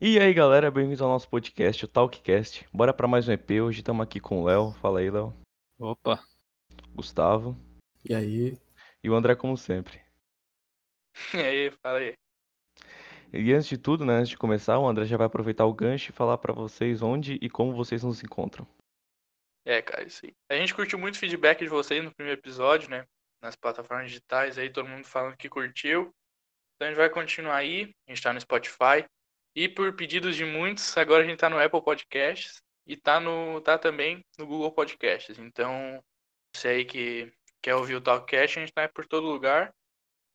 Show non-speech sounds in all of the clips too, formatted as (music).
E aí, galera, bem-vindos ao nosso podcast, o Talkcast. Bora para mais um EP. Hoje estamos aqui com o Léo. Fala aí, Léo. Opa. Gustavo. E aí? E o André, como sempre. (laughs) E aí, fala aí. E antes de tudo, né, antes de começar, o André já vai aproveitar o gancho e falar para vocês onde e como vocês nos encontram. É, cara, isso aí. A gente curtiu muito o feedback de vocês no primeiro episódio, né? Nas plataformas digitais aí, todo mundo falando que curtiu. Então a gente vai continuar aí. A gente tá no Spotify. E por pedidos de muitos, agora a gente tá no Apple Podcasts e tá no tá também no Google Podcasts. Então, você aí que quer ouvir o Talkcast, a gente tá por todo lugar.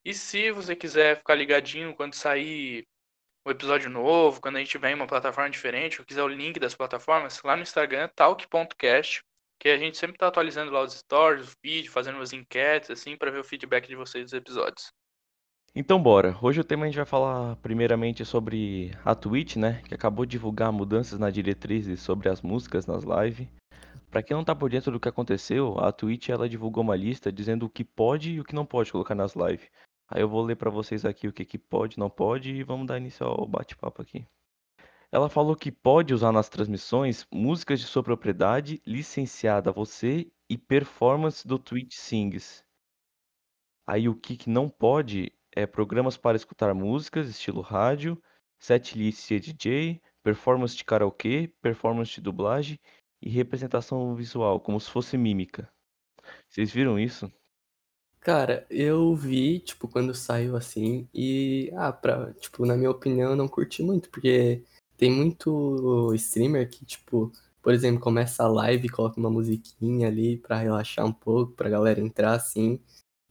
E se você quiser ficar ligadinho quando sair o episódio novo, quando a gente tiver em uma plataforma diferente, ou quiser o link das plataformas, lá no Instagram, talk.cast, que a gente sempre tá atualizando lá os stories, o feed, fazendo umas enquetes, assim, para ver o feedback de vocês dos episódios. Então bora. Hoje o tema a gente vai falar primeiramente sobre a Twitch, né, que acabou de divulgar mudanças na diretrizes sobre as músicas nas lives. Para quem não tá por dentro do que aconteceu, a Twitch ela divulgou uma lista dizendo o que pode e o que não pode colocar nas lives. Aí eu vou ler para vocês aqui o que, que pode e não pode e vamos dar início ao bate-papo aqui. Ela falou que pode usar nas transmissões músicas de sua propriedade, licenciada a você e performance do Twitch Sings. Aí o que, que não pode é programas para escutar músicas, estilo rádio, setlist DJ, performance de karaokê, performance de dublagem e representação visual, como se fosse mímica. Vocês viram isso? Cara, eu vi, tipo, quando saiu assim, e, ah, pra, tipo, na minha opinião, eu não curti muito, porque tem muito streamer que, tipo, por exemplo, começa a live coloca uma musiquinha ali pra relaxar um pouco, pra galera entrar assim,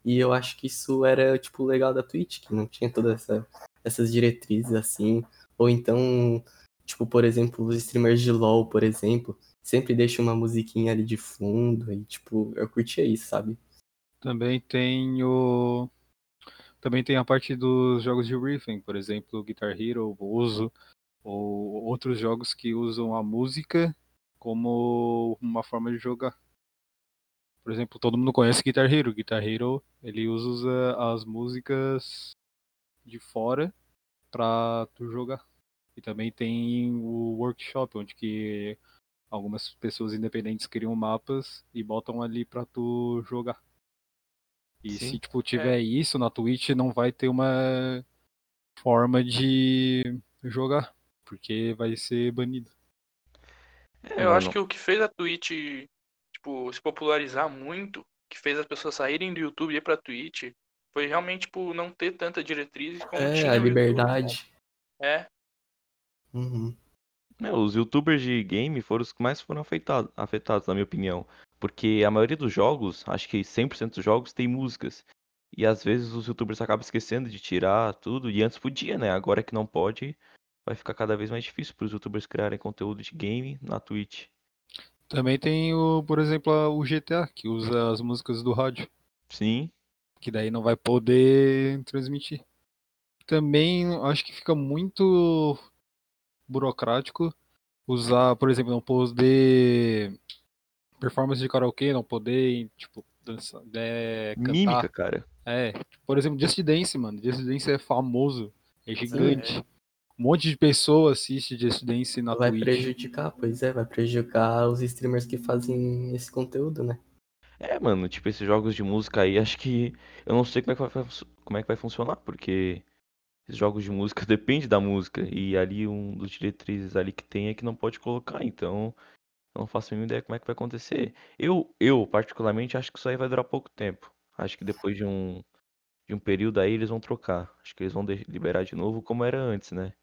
e eu acho que isso era, tipo, legal da Twitch, que não tinha todas essa, essas diretrizes assim. Ou então, tipo, por exemplo, os streamers de LoL, por exemplo, sempre deixam uma musiquinha ali de fundo. E, tipo, eu curtia isso, sabe? Também tem o. Também tem a parte dos jogos de riffing, por exemplo, Guitar Hero, Uso, ou outros jogos que usam a música como uma forma de jogar. Por exemplo, todo mundo conhece Guitar Hero. Guitar Hero, ele usa as músicas de fora pra tu jogar. E também tem o workshop, onde que algumas pessoas independentes criam mapas e botam ali pra tu jogar. E Sim. se tipo tiver é. isso na Twitch, não vai ter uma forma de jogar, porque vai ser banido. É, eu acho que o que fez a Twitch tipo, se popularizar muito, que fez as pessoas saírem do YouTube e ir pra Twitch, foi realmente, tipo, não ter tanta diretriz como É, a liberdade. é. Uhum. É, os youtubers de game foram os que mais foram afetados, afetados, na minha opinião. Porque a maioria dos jogos, acho que 100% dos jogos, tem músicas. E às vezes os youtubers acabam esquecendo de tirar tudo. E antes podia, né? Agora que não pode, vai ficar cada vez mais difícil para os youtubers criarem conteúdo de game na Twitch. Também tem, o, por exemplo, o GTA, que usa as músicas do rádio. Sim. Que daí não vai poder transmitir. Também acho que fica muito burocrático usar, por exemplo, não poder performance de karaokê, não poder, tipo, dançar, é, cantar. Mímica, cara. É, por exemplo, Just Dance, mano. Just Dance é famoso, é gigante. É um monte de pessoa assiste Just Dance na vai Twitch. Vai prejudicar, pois é, vai prejudicar os streamers que fazem esse conteúdo, né? É, mano, tipo, esses jogos de música aí, acho que. Eu não sei como é que vai, como é que vai funcionar, porque esses jogos de música (laughs) depende da música. E ali um dos diretrizes ali que tem é que não pode colocar, então. Eu não faço a mínima ideia como é que vai acontecer. Eu, eu, particularmente, acho que isso aí vai durar pouco tempo. Acho que depois de um, de um período aí eles vão trocar. Acho que eles vão liberar de novo como era antes, né?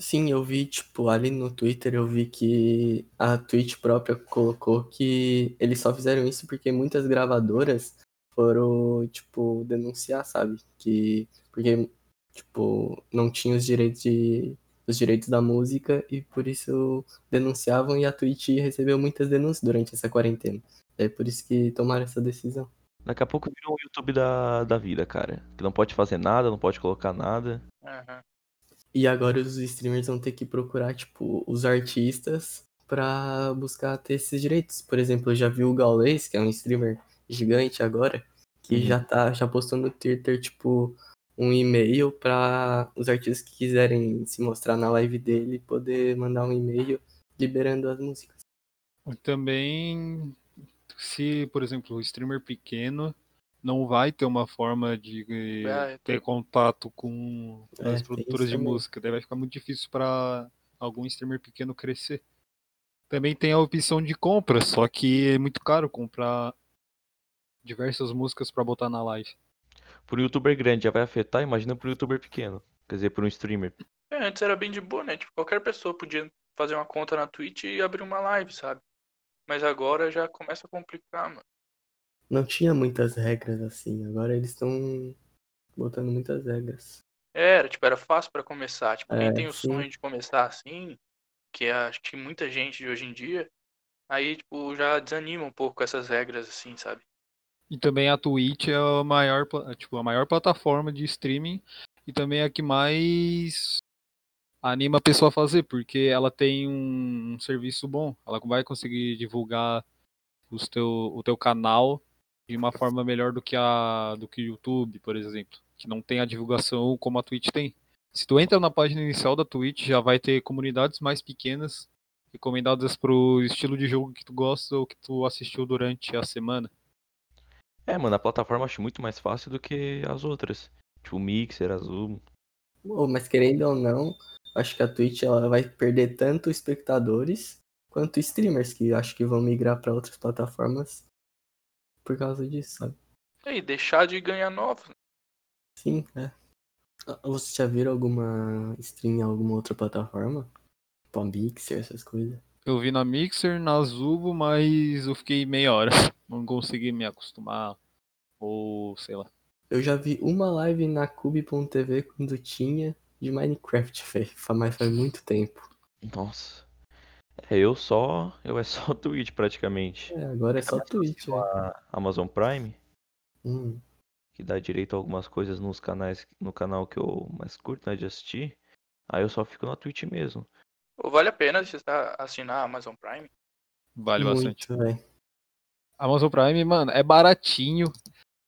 Sim, eu vi, tipo, ali no Twitter eu vi que a Twitch própria colocou que eles só fizeram isso porque muitas gravadoras foram, tipo, denunciar, sabe? Que porque tipo, não tinha os direitos de os direitos da música e por isso denunciavam e a Twitch recebeu muitas denúncias durante essa quarentena. É por isso que tomaram essa decisão. Daqui a pouco virou o YouTube da, da vida, cara. Que não pode fazer nada, não pode colocar nada. Uhum. E agora os streamers vão ter que procurar, tipo, os artistas para buscar ter esses direitos. Por exemplo, eu já vi o Gaules, que é um streamer gigante agora, que uhum. já tá, já postou no Twitter, tipo, um e-mail para os artistas que quiserem se mostrar na live dele poder mandar um e-mail liberando as músicas. Também, se, por exemplo, o streamer pequeno não vai ter uma forma de É, ter contato com É, as produtoras de música, daí vai ficar muito difícil para algum streamer pequeno crescer. Também tem a opção de compra, só que é muito caro comprar diversas músicas para botar na live. Pro youtuber grande já vai afetar, imagina pro youtuber pequeno. Quer dizer, pro um streamer. É, antes era bem de boa, né? Tipo, qualquer pessoa podia fazer uma conta na Twitch e abrir uma live, sabe? Mas agora já começa a complicar, mano. Não tinha muitas regras assim, agora eles estão botando muitas regras. Era, tipo, era fácil pra começar. Tipo, quem É, tem o sim. sonho de começar assim, que é, acho que muita gente de hoje em dia, aí, tipo, já desanima um pouco com essas regras, assim, sabe? E também a Twitch é a maior, tipo, a maior plataforma de streaming e também é a que mais anima a pessoa a fazer, porque ela tem um, serviço bom. Ela vai conseguir divulgar os teu, o teu canal de uma forma melhor do que a do que o YouTube, por exemplo, que não tem a divulgação como a Twitch tem. Se tu entra na página inicial da Twitch, já vai ter comunidades mais pequenas recomendadas pro estilo de jogo que tu gosta ou que tu assistiu durante a semana. É, mano, a plataforma eu acho muito mais fácil do que as outras. Tipo, Mixer, Azul. Ô, mas querendo ou não, acho que a Twitch ela vai perder tanto espectadores quanto streamers que acho que vão migrar para outras plataformas por causa disso, sabe? E aí, deixar de ganhar novos. né? Sim, é. Ah, Vocês já viram alguma stream em alguma outra plataforma? Tipo a Mixer, essas coisas? Eu vi na Mixer, na Zubo, mas eu fiquei meia hora. (laughs) Não consegui me acostumar. Ou sei lá. Eu já vi uma live na Cube.tv quando tinha de Minecraft. (laughs) Mas faz muito tempo. Nossa. É, eu só. Eu é só (laughs) Twitch praticamente. É, agora é só Twitch, velho. A Amazon Prime, Hum. que dá direito a algumas coisas nos canais, no canal que eu mais curto, né, de assistir. Aí eu só fico na Twitch mesmo. Ou vale a pena você tá- assinar a Amazon Prime? Vale bastante. muito, velho. Amazon Prime, mano, é baratinho.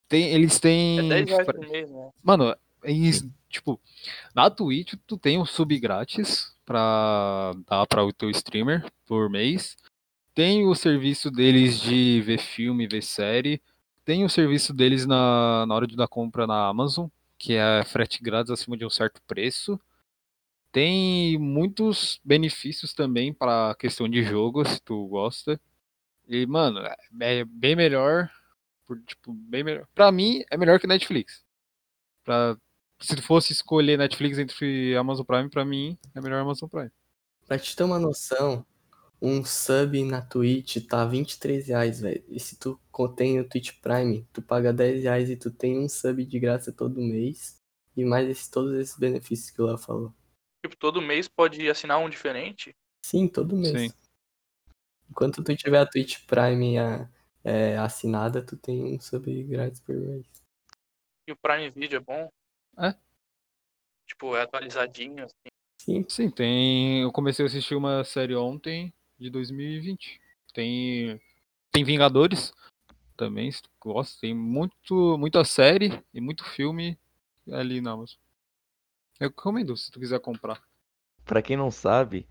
Tem, eles É têm. 10 reais por mês, né? Mano, eles, tipo, na Twitch tu tem um sub grátis pra dar pra o teu streamer por mês. Tem o serviço deles de ver filme, ver série. Tem o serviço deles na, na hora de dar compra na Amazon, que é frete grátis acima de um certo preço. Tem muitos benefícios também para questão de jogo, se tu gosta. E, mano, é bem melhor. Por, tipo, bem melhor. Pra mim, é melhor que Netflix. Pra, se tu fosse escolher Netflix entre Amazon Prime, pra mim, é melhor Amazon Prime. Pra te ter uma noção, um sub na Twitch tá 23 reais, velho. E se tu contém o Twitch Prime, tu paga 10 reais e tu tem um sub de graça todo mês. E mais esse- todos esses benefícios que o Léo falou. Tipo, todo mês pode assinar um diferente. Sim, todo mês. Sim. Enquanto tu tiver a Twitch Prime a- é, assinada, tu tem um sub grátis por mês. E o Prime Video é bom. É. Tipo, é atualizadinho, assim. Sim, Sim, tem. Eu comecei a assistir uma série ontem de 2020. Tem. Tem Vingadores também, se tu gosta. Tem muito, muita série e muito filme ali na Amazon. Eu recomendo se tu quiser comprar. Pra quem não sabe,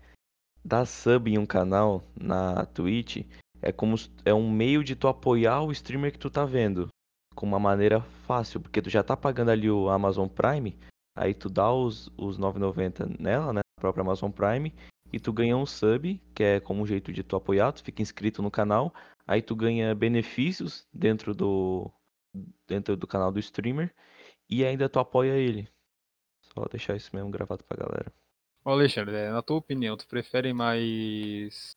dar sub em um canal na Twitch é como é um meio de tu apoiar o streamer que tu tá vendo, com uma maneira fácil, porque tu já tá pagando ali o Amazon Prime, aí tu dá os os 9,90 nela, né, na própria Amazon Prime, e tu ganha um sub, que é como um jeito de tu apoiar, tu fica inscrito no canal, aí tu ganha benefícios dentro do dentro do canal do streamer e ainda tu apoia ele. Só deixar isso mesmo gravado pra galera. Ô Alexandre, é, na tua opinião, tu prefere mais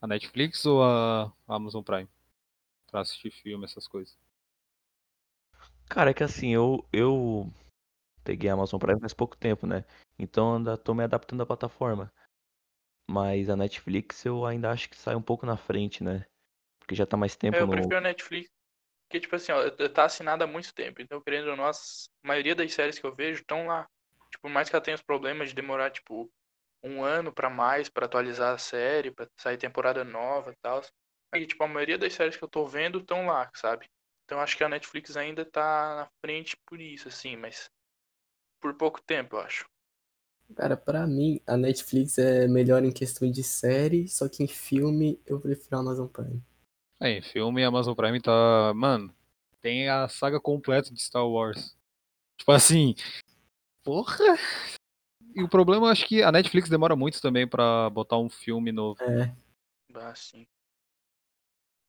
a Netflix ou a Amazon Prime? Pra assistir filme, essas coisas. Cara, é que assim, eu, eu peguei a Amazon Prime faz pouco tempo, né? Então ainda tô me adaptando à plataforma. Mas a Netflix eu ainda acho que sai um pouco na frente, né? Porque já tá mais tempo É, eu no. prefiro a Netflix. Porque, tipo assim, ó, tá assinada há muito tempo. Então, querendo ou não, as- a maioria das séries que eu vejo estão lá. Tipo, por mais que ela tenha os problemas de demorar, tipo, um ano pra mais pra atualizar a série, pra sair temporada nova e tal. Aí, tipo, a maioria das séries que eu tô vendo estão lá, sabe? Então, acho que a Netflix ainda tá na frente por isso, assim. Mas por pouco tempo, eu acho. Cara, pra mim, a Netflix é melhor em questão de série, só que em filme eu prefiro a Amazon Prime. É, em filme a Amazon Prime tá. Mano, tem a saga completa de Star Wars. Tipo assim. Porra! E o problema, eu acho que a Netflix demora muito também pra botar um filme novo. É, Ah, sim.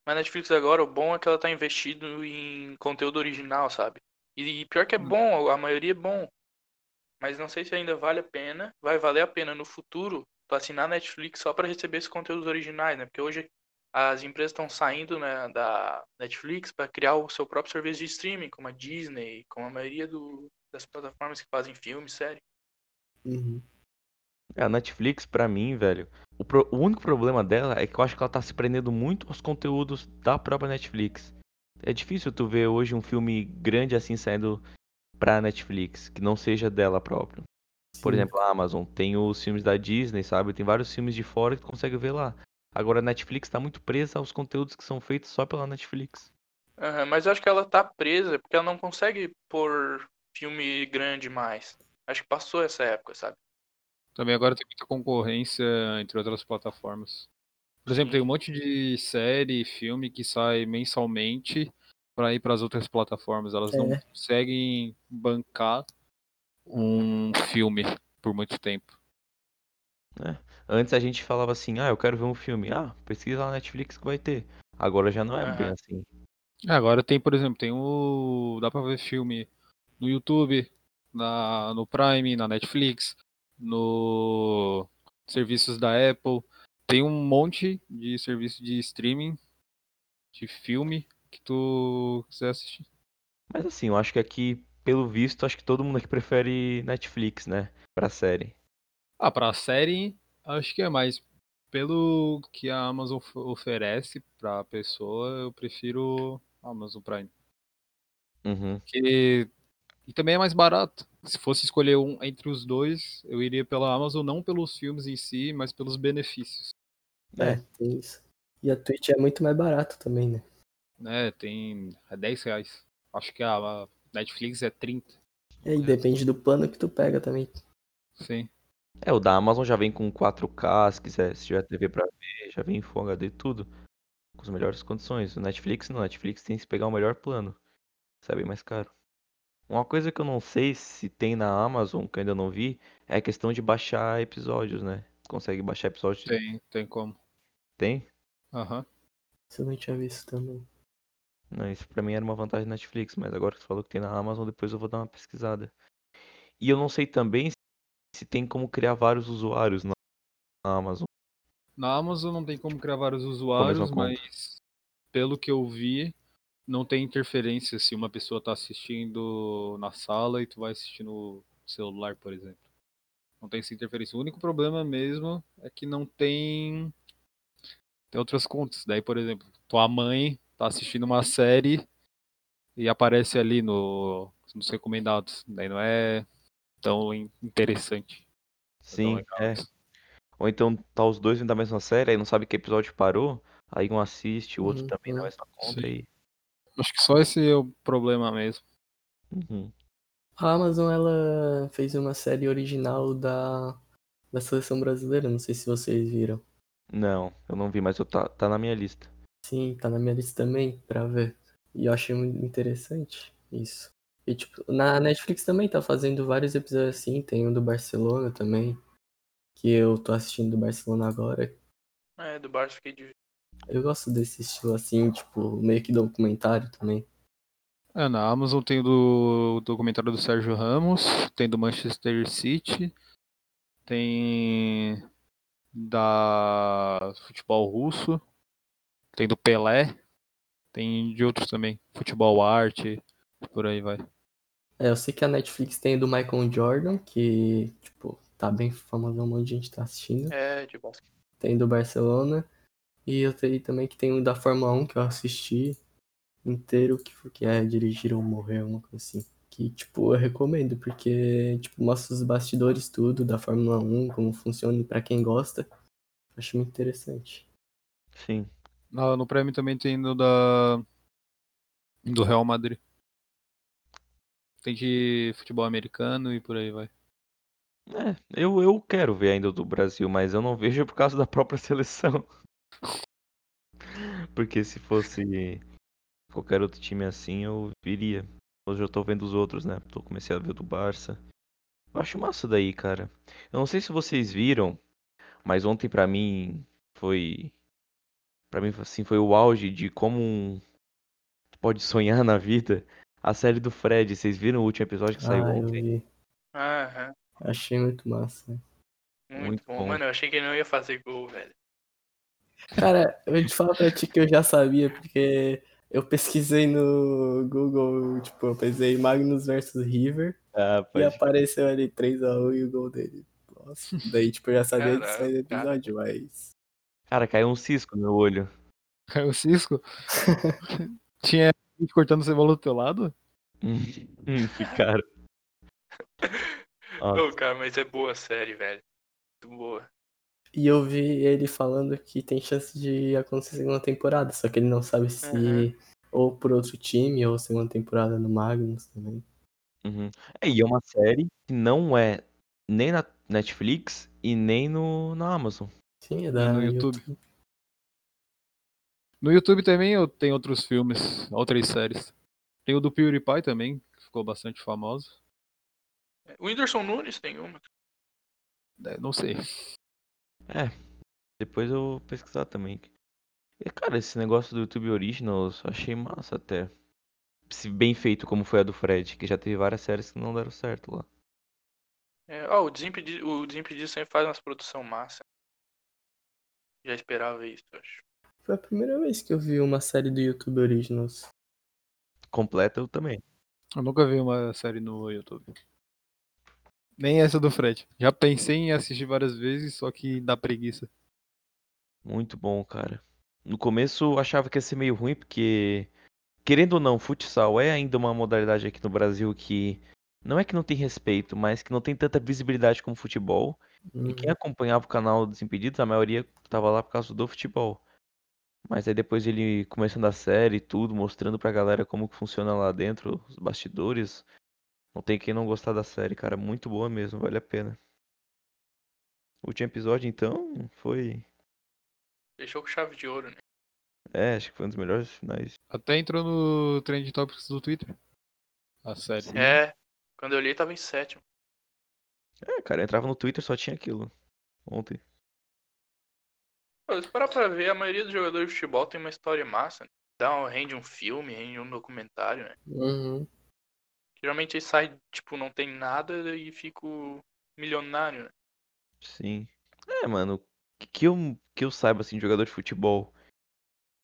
Mas a Netflix agora, o bom é que ela tá investindo em conteúdo original, sabe? E, e pior que é Hum. bom, a maioria é bom. Mas não sei se ainda vale a pena. Vai valer a pena no futuro tu assinar a Netflix só pra receber esses conteúdos originais, né? Porque hoje as empresas estão saindo né, da Netflix pra criar o seu próprio serviço de streaming, como a Disney, como a maioria do- das plataformas que fazem filme, série. uhum. É, A Netflix, pra mim, velho, o, pro- o único problema dela é que eu acho que ela tá se prendendo muito aos conteúdos da própria Netflix. É difícil tu ver hoje um filme grande assim saindo pra Netflix, que não seja dela própria. Por Sim. exemplo, a Amazon tem os filmes da Disney, sabe? Tem vários filmes de fora que tu consegue ver lá. Agora a Netflix tá muito presa aos conteúdos que são feitos só pela Netflix. Aham, mas eu acho que ela tá presa porque ela não consegue pôr filme grande mais. Acho que passou essa época, sabe? Também agora tem muita concorrência entre outras plataformas. Por exemplo, tem um monte de série e filme que sai mensalmente pra ir pras outras plataformas. Elas não É. conseguem bancar um filme por muito tempo. Antes a gente falava assim, ah, eu quero ver um filme. Ah, pesquisa lá na Netflix que vai ter. Agora já não é bem Aham. assim. Agora tem, por exemplo, tem o. Dá pra ver filme no YouTube, na, no Prime, na Netflix, no serviços da Apple. Tem um monte de serviço de streaming de filme que tu quiser assistir. Mas assim, eu acho que aqui, pelo visto, acho que todo mundo aqui prefere Netflix, né? Pra série. Ah, pra série, acho que é mais. Pelo que a Amazon of- oferece pra pessoa, eu prefiro Amazon Prime. Uhum. Porque... E também é mais barato. Se fosse escolher um entre os dois, eu iria pela Amazon, não pelos filmes em si, mas pelos benefícios. É, tem isso. E a Twitch é muito mais barato também, né? Né, tem é 10 reais. Acho que a Netflix é 30. E aí depende do plano que tu pega também. Sim. É, o da Amazon já vem com 4K, se quiser, se tiver TV pra ver, já vem em Full HD, tudo. Com as melhores condições. O Netflix não, o Netflix tem que pegar o melhor plano. Isso é bem mais caro. Uma coisa que eu não sei se tem na Amazon, que eu ainda não vi, é a questão de baixar episódios, né? Consegue baixar episódios? Tem, tem como. Tem? Aham. Isso eu não tinha visto também. Não, isso pra mim era uma vantagem da Netflix, mas agora que você falou que tem na Amazon, depois eu vou dar uma pesquisada. E eu não sei também se tem como criar vários usuários na Amazon. Na Amazon não tem como criar vários usuários, conta. mas pelo que eu vi, não tem interferência se uma pessoa tá assistindo na sala e tu vai assistir no celular, por exemplo. Não tem essa interferência. O único problema mesmo é que não tem tem outras contas. Daí, por exemplo, tua mãe tá assistindo uma série e aparece ali no nos recomendados. Daí não é tão in- interessante. É Sim, é. Ou então tá os dois dentro da mesma série, aí não sabe que episódio parou, aí um assiste, o outro Uhum, também na é. mesma conta Sim. e. Acho que só esse é o problema mesmo. Uhum. A Amazon, ela fez uma série original da, da seleção brasileira, não sei se vocês viram. Não, eu não vi, mas eu tá, tá na minha lista. Sim, tá na minha lista também, pra ver. E eu achei muito interessante isso. E, tipo, na Netflix também tá fazendo vários episódios assim, tem um do Barcelona também, que eu tô assistindo do Barcelona agora. É, do Barça fiquei de. Eu gosto desse estilo assim, tipo, meio que documentário também. É, na Amazon tem o do documentário do Sérgio Ramos, tem do Manchester City, tem da futebol russo, tem do Pelé, tem de outros também, futebol arte, por aí vai. É, eu sei que a Netflix tem do Michael Jordan, que, tipo, tá bem famoso, um monte de gente tá assistindo. É, de basquete. Tem do Barcelona. E eu tenho também que tem o da Fórmula 1 que eu assisti inteiro, que, foi- que é dirigir ou morrer, uma coisa assim. Que, tipo, eu recomendo, porque, tipo, mostra os bastidores tudo da Fórmula 1, como funciona e pra quem gosta. Acho muito interessante. Sim. Na- no Prêmio também tem do da do Real Madrid. Tem de futebol americano e por aí vai. É, eu, eu quero ver ainda o do Brasil, mas eu não vejo por causa da própria (laughs) seleção. (laughs) Porque se fosse qualquer outro time assim, eu viria. Hoje eu tô vendo os outros, né? Tô comecei a ver o do Barça. Eu acho massa daí, cara. Eu não sei se vocês viram, mas ontem pra mim foi Pra mim assim foi o auge de como um pode sonhar na vida. A série do Fred, vocês viram o último episódio que saiu Ah, eu ontem? vi. Aham. Achei muito massa. Muito, Muito bom. bom. Mano, eu achei que ele não ia fazer gol, velho. Cara, eu te falo pra ti que eu já sabia, porque eu pesquisei no Google, tipo, eu pesquisei Magnus versus River Ah, e apareceu ali 3x1 e o gol dele. Nossa, daí tipo, eu já sabia disso aí do episódio, mas. Cara, caiu um cisco no meu olho. Caiu o Cisco? (laughs) Tinha gente cortando cebola do teu lado? Hum, Ficaram. (laughs) Nossa. Ô, cara, mas é boa a série, velho. Muito boa. E eu vi ele falando que tem chance de acontecer segunda temporada, só que ele não sabe se Uhum. ou por outro time ou segunda temporada no Magnus também. Uhum. É, e é uma série que não é nem na Netflix e nem no, na Amazon. Sim, é da no YouTube. No YouTube também eu tenho outros filmes, outras séries. Tem o do PewDiePie também, que ficou bastante famoso. O Whindersson Nunes tem uma. É, não sei. É, depois eu vou pesquisar também. E, cara, esse negócio do YouTube Originals eu achei massa até. Se bem feito como foi a do Fred, que já teve várias séries que não deram certo lá. É, ó, o Desimpedido, o Desimpedido sempre faz umas produção massa. Já esperava isso, eu acho. Foi a primeira vez que eu vi uma série do YouTube Originals. Completa eu também. Eu nunca vi uma série no YouTube. Nem essa do Fred. Já pensei em assistir várias vezes, só que dá preguiça. Muito bom, cara. No começo eu achava que ia ser meio ruim, porque, querendo ou não, futsal é ainda uma modalidade aqui no Brasil que não é que não tem respeito, mas que não tem tanta visibilidade como futebol. E quem acompanhava o canal Desimpedidos, a maioria tava lá por causa do futebol. Mas aí depois ele começando a série e tudo, mostrando pra galera como que funciona lá dentro, os bastidores. Não tem quem não gostar da série, cara. Muito boa mesmo, vale a pena. O último episódio, então, foi. Deixou com chave de ouro, né? É, acho que foi um dos melhores finais. Até entrou no Trend Topics do Twitter. A série. Sim. É, quando eu olhei tava em sétimo. É, cara, eu entrava no Twitter só tinha aquilo. Ontem. Pô, Se parar pra ver, a maioria dos jogadores de futebol tem uma história massa. Né? Dá um, rende um filme, rende um documentário, né? Uhum. Geralmente eles saem, tipo, não tem nada e fico milionário, né? Sim. É, mano, que- que eu, que eu saiba, assim, de jogador de futebol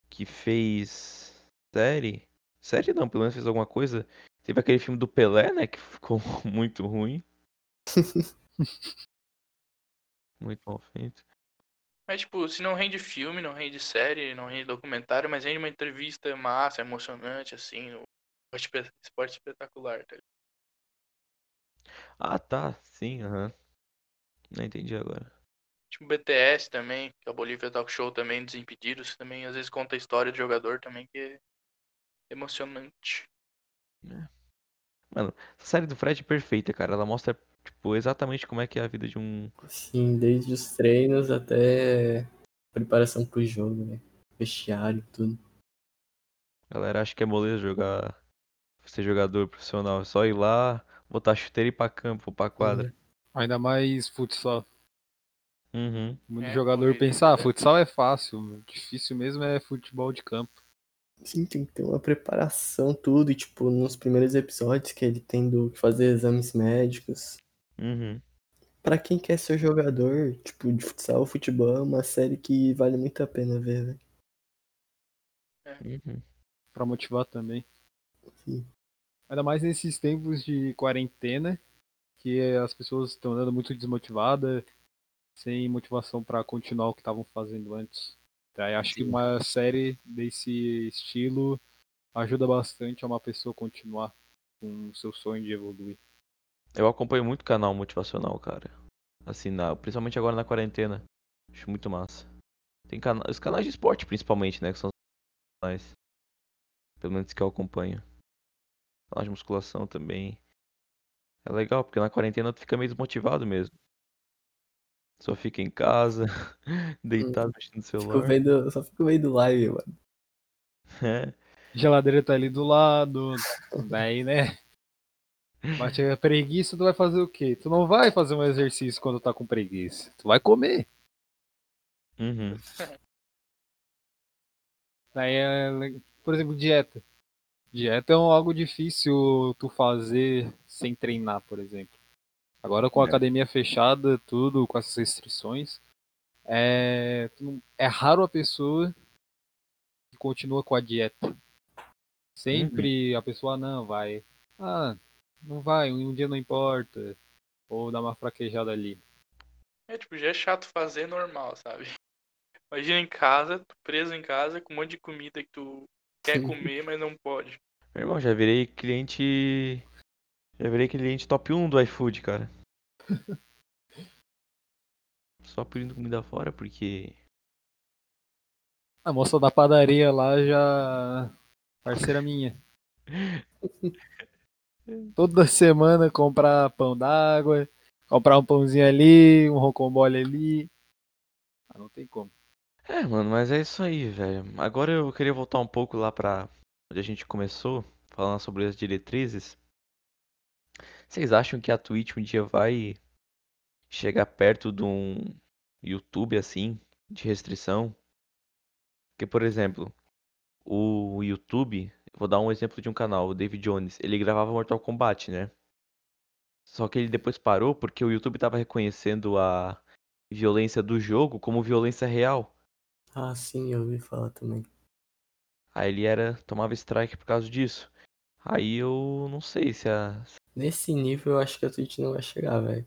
que fez série. Série não, pelo menos fez alguma coisa. Teve aquele filme do Pelé, né? Que ficou (laughs) muito ruim. (laughs) Muito mal feito. Mas, tipo, se não rende filme, não rende série, não rende documentário, mas rende uma entrevista massa, emocionante, assim, no esporte esporte espetacular, tá ligado? Ah, tá. Sim, aham. Não entendi agora. Tipo, BTS também, que é o Bolívia Talk Show também, Desimpedidos, também às vezes conta a história do jogador também, que é emocionante. Mano, essa série do Fred é perfeita, cara. Ela mostra, tipo, exatamente como é que é a vida de um. Sim, desde os treinos até preparação pro jogo, né? Vestiário, tudo. A galera acha que é moleza jogar. Ser jogador profissional. É só ir lá, botar chuteira e ir pra campo, pra quadra. Ainda mais futsal. Uhum. Muito É, jogador correria, pensa, ah, né? futsal é fácil. Difícil mesmo é futebol de campo. Sim, tem que ter uma preparação, tudo. E, tipo, nos primeiros episódios que ele tendo que fazer exames médicos. Uhum. Pra quem quer ser jogador, tipo, de futsal, futebol é uma série que vale muito a pena ver, velho. Uhum. Pra motivar também. Sim. Ainda mais nesses tempos de quarentena, que as pessoas estão andando muito desmotivadas, sem motivação pra continuar o que estavam fazendo antes. Daí acho que Sim. uma série desse estilo ajuda bastante a uma pessoa continuar com o seu sonho de evoluir. Eu acompanho muito canal motivacional, cara. Assim, na, principalmente agora na quarentena. Acho muito massa. Tem cana os canais de esporte, principalmente, né? Que são os mais. Pelo menos que eu acompanho. Canal de musculação também. É legal, porque na quarentena tu fica meio desmotivado mesmo. Só fica em casa, (laughs) deitado mexendo no Fico celular. vendo, só fico vendo live, mano. É. Geladeira tá ali do lado. Daí, né? Bate a preguiça, tu vai fazer o quê? Tu não vai fazer um exercício quando tá com preguiça. Tu vai comer. Uhum. Daí, é, por exemplo, dieta. Dieta é um- algo difícil tu fazer sem treinar, por exemplo. Agora com a É. academia fechada, tudo, com essas restrições, é, é raro a pessoa que continua com a dieta. Sempre a pessoa "Ah, não vai. Ah, não vai, um dia não importa. Ou dá uma fraquejada ali. É, tipo, já é chato fazer normal, sabe? Imagina em casa, preso em casa com um monte de comida que tu quer comer, mas não pode. Meu irmão, já virei cliente. Já virei cliente top 1 do iFood, cara. (laughs) Só pedindo comida fora porque. A moça da padaria lá já. Parceira (laughs) minha. Toda semana comprar pão d'água, comprar um pãozinho ali, um rocambole ali. Ah, não tem como. É, mano, mas é isso aí, velho. Agora eu queria voltar um pouco lá pra onde a gente começou, falando sobre as diretrizes. Vocês acham que a Twitch um dia vai chegar perto de um YouTube assim, de restrição? Porque, por exemplo, o YouTube, vou dar um exemplo de um canal, o David Jones, ele gravava Mortal Kombat, né? Só que ele depois parou porque o YouTube tava reconhecendo a violência do jogo como violência real. Ah, sim, eu ouvi falar também. Aí ele era tomava strike por causa disso. Aí eu não sei se a Nesse nível eu acho que a Twitch não vai chegar, velho.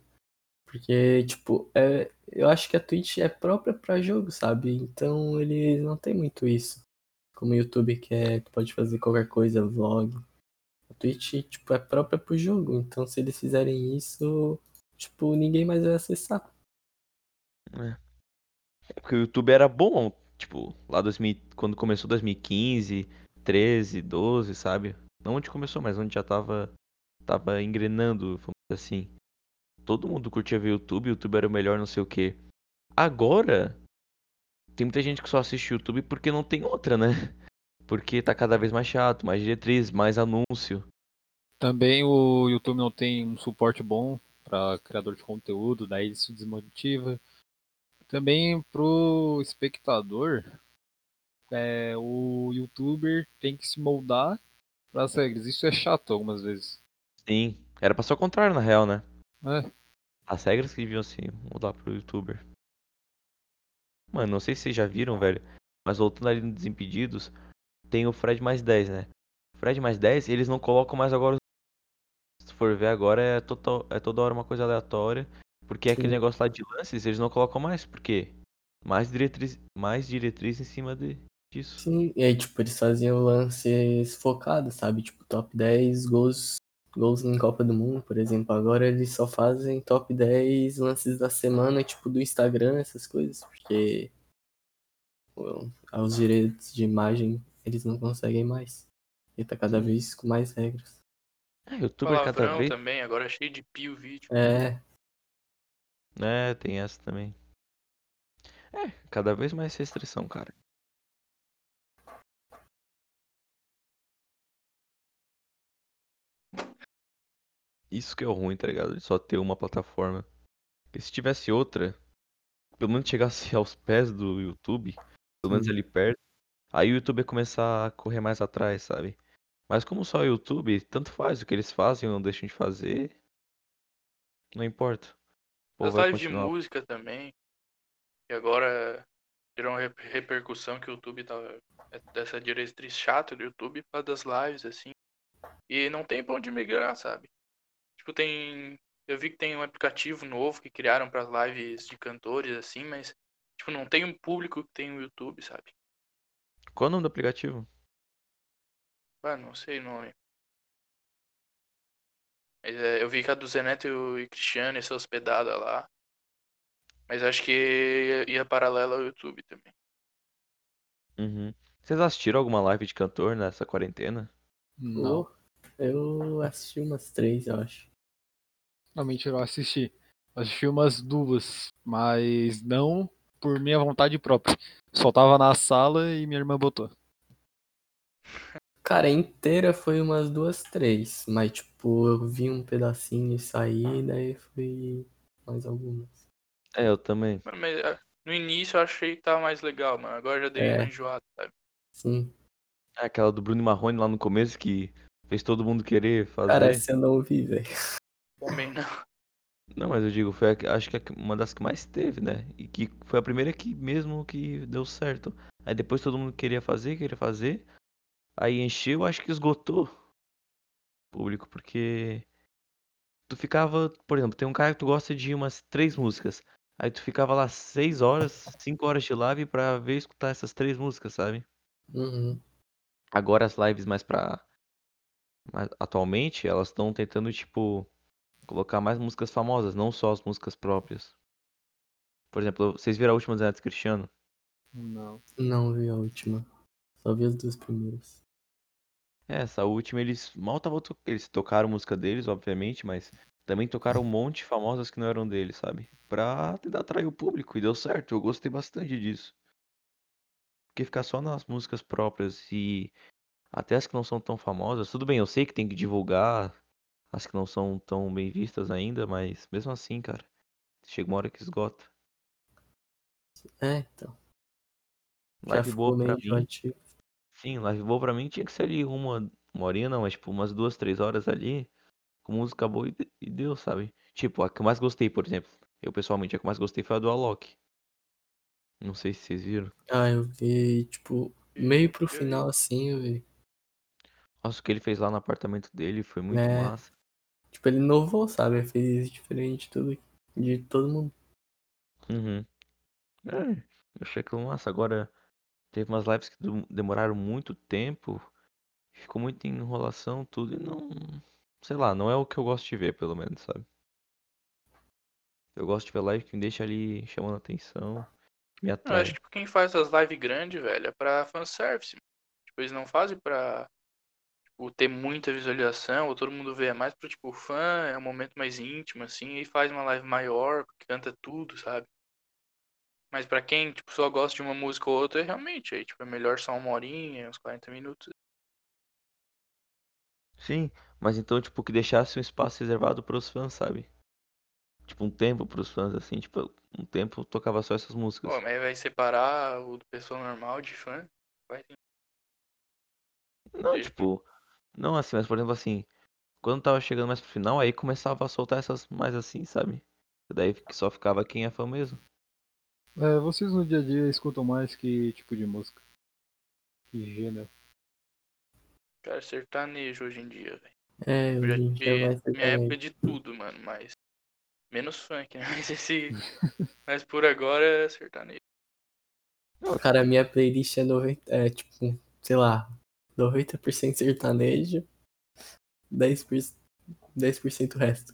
Porque, tipo, é, eu acho que a Twitch é própria pra jogo, sabe? Então eles não tem muito isso. Como o YouTube que é, tu pode fazer qualquer coisa, vlog. A Twitch, tipo, é própria pro jogo. Então se eles fizerem isso, tipo, ninguém mais vai acessar. É porque o YouTube era bom, tipo, lá 2000, quando começou 2015, 13, 12, sabe? Não onde começou, mas onde já tava tava engrenando, assim. Todo mundo curtia ver YouTube, YouTube era o melhor, não sei o quê. Agora tem muita gente que só assiste YouTube porque não tem outra, né? Porque tá cada vez mais chato, mais diretriz, mais anúncio. Também o YouTube não tem um suporte bom para criador de conteúdo, daí isso desmotiva. Também pro espectador, é, o youtuber tem que se moldar para as regras. Isso é chato algumas vezes. Sim, era pra ser o contrário na real, né? É, As regras que deviam se mudar pro youtuber. Mano, não sei se vocês já viram, velho. Mas voltando ali no Desimpedidos, tem o Fred mais 10, né? Fred mais 10, eles não colocam mais agora. os- Se for ver agora, é, total, é toda hora uma coisa aleatória. Porque é aquele Sim. negócio lá de lances, eles não colocam mais. Por quê? Mais diretriz, mais diretriz em cima de, disso. Sim, e aí, tipo, eles faziam lances focados, sabe? Tipo, top 10 gols, gols em Copa do Mundo, por exemplo. Agora eles só fazem top 10 lances da semana, tipo, do Instagram, essas coisas, porque os direitos de imagem eles não conseguem mais. E tá cada vez com mais regras. É, youtuber cada Palavrão vez. também, agora é cheio de pio o vídeo. É, É, tem essa também. É, cada vez mais restrição, cara. Isso que é o ruim, tá ligado? De só ter uma plataforma. Porque se tivesse outra, pelo menos chegasse (laughs) aos pés do YouTube, pelo menos Sim. ali perto, aí o YouTube ia começar a correr mais atrás, sabe? Mas como só o YouTube, tanto faz o que eles fazem ou não deixam de fazer, não importa. As lives de música também. E agora gerou uma rep- repercussão que o YouTube tava. é Dessa diretriz chata do YouTube para das lives, assim. E não tem pra onde migrar, sabe? Tipo, tem. Eu vi que tem um aplicativo novo que criaram para lives de cantores, assim, mas. Tipo, não tem um público que tem o YouTube, sabe? Qual é o nome do aplicativo? Ah, não sei o nome. É, eu vi que a do Zeneto e o e Cristiano ia ser hospedada lá. Mas acho que ia, ia paralela ao YouTube também. Uhum. Vocês assistiram alguma live de cantor nessa quarentena? não. Eu assisti umas três, eu acho. Não, mentira, eu assisti. Eu assisti umas duas, mas não por minha vontade própria. Só tava na sala e minha irmã botou. (laughs) Cara, inteira foi umas duas, três. Mas, tipo, eu vi um pedacinho e saí, daí fui mais algumas. É, eu também. Mas ah, no início eu achei que tava mais legal, mano. Agora já dei É. uma enjoada, sabe? Sim. É aquela do Bruno Marrone lá no começo que fez todo mundo querer fazer. Cara, essa eu não vi, velho. Também não. Não, mas eu digo, foi a que- acho que é uma das que mais teve, né? E que foi a primeira que mesmo que deu certo. Aí depois todo mundo queria fazer, queria fazer. Aí encheu, acho que esgotou o público, porque tu ficava, por exemplo, tem um cara que tu gosta de umas três músicas. Aí tu ficava lá seis horas, cinco horas de live pra ver e escutar essas três músicas, sabe? Uhum. Agora as lives mais pra. mais- atualmente, elas estão tentando, tipo, colocar mais músicas famosas, não só as músicas próprias. Por exemplo, vocês viram a última do Neto Cristiano? Não. Não vi a última. Só vi as duas primeiras. É, essa última eles mal estavam. To... Eles tocaram música deles, obviamente, mas também tocaram um monte de famosas que não eram deles, sabe? Pra tentar atrair o público, e deu certo, eu gostei bastante disso. Porque ficar só nas músicas próprias e até as que não são tão famosas, tudo bem, eu sei que tem que divulgar as que não são tão bem vistas ainda, mas mesmo assim, cara, chega uma hora que esgota. É, então. Já Live ficou boa pra mim, enjoativo. Sim, live boa pra mim tinha que ser ali uma, uma horinha não, mas tipo umas duas, três horas ali, com música boa e, de- e deu, sabe? Tipo, a que eu mais gostei, por exemplo, eu pessoalmente, a que eu mais gostei foi a do Alok. Não sei se vocês viram. Ah, eu vi, tipo, meio pro final assim, eu vi. Nossa, o que ele fez lá no apartamento dele foi muito É. massa. Tipo, ele inovou, sabe? Fez diferente de tudo, de todo mundo. Uhum. É, eu achei aquilo massa. Agora, teve umas lives que demoraram muito tempo, ficou muita enrolação, tudo, e não. Sei lá, não é o que eu gosto de ver, pelo menos, sabe? Eu gosto de ver live que me deixa ali chamando atenção, que me Eu atrai. acho que tipo, quem faz as lives grandes, velho, é pra fanservice. Tipo, eles não fazem pra tipo, ter muita visualização, ou todo mundo vê. É mais pro, tipo, fã, é um momento mais íntimo, assim, e faz uma live maior, canta tudo, sabe? Mas pra quem, tipo, só gosta de uma música ou outra, realmente, aí, tipo, é melhor só uma horinha, uns 40 minutos. Sim, mas então, tipo, que deixasse um espaço reservado pros fãs, sabe? Tipo, um tempo pros fãs, assim, tipo, um tempo tocava só essas músicas. Pô, mas vai separar o do pessoa normal de fã? Vai Não, tipo, não assim, mas por exemplo assim, quando tava chegando mais pro final, aí começava a soltar essas mais assim, sabe? Daí que só ficava quem é fã mesmo. É, vocês no dia a dia escutam mais que tipo de música? Que gênero? Cara, sertanejo hoje em dia, velho. É, Eu hoje já em dia é tive minha época de tudo, mano, mas. Menos funk, né? (laughs) Mas esse. (laughs) mas por agora é sertanejo. Cara, a minha playlist é, 90, é tipo, sei lá, 90% sertanejo, 10%, 10% o resto.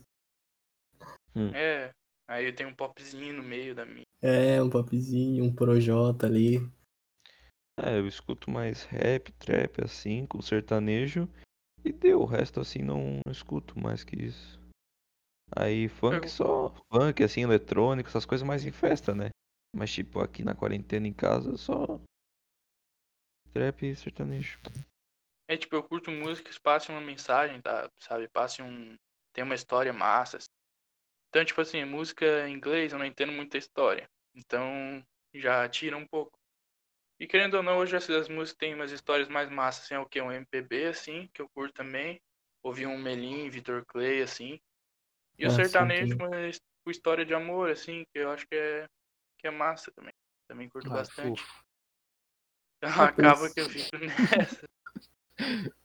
É. Aí eu tenho um popzinho no meio da minha. É, um popzinho, um projota ali. É, eu escuto mais rap, trap, assim, com sertanejo. E deu, o resto assim não escuto mais que isso. Aí funk Eu- só, funk, assim, eletrônico, essas coisas mais em festa, né? Mas tipo, aqui na quarentena em casa, só trap e sertanejo. É tipo, eu curto músicas, passe uma mensagem, tá? Sabe? Passe um. Tem uma história massa. assim. Então, tipo assim, música em inglês eu não entendo muita história. Então, já tira um pouco. E querendo ou não, hoje essas músicas têm umas histórias mais massas, assim, é o que? Um MPB, assim, que eu curto também. Ouvi um Melim, Vitor Clay, assim. E o Ah, sertanejo, com história de amor, assim, que eu acho que é, que é massa também. Também curto Ah, bastante. fofo. Então (laughs) acaba que eu fico nessa. (laughs)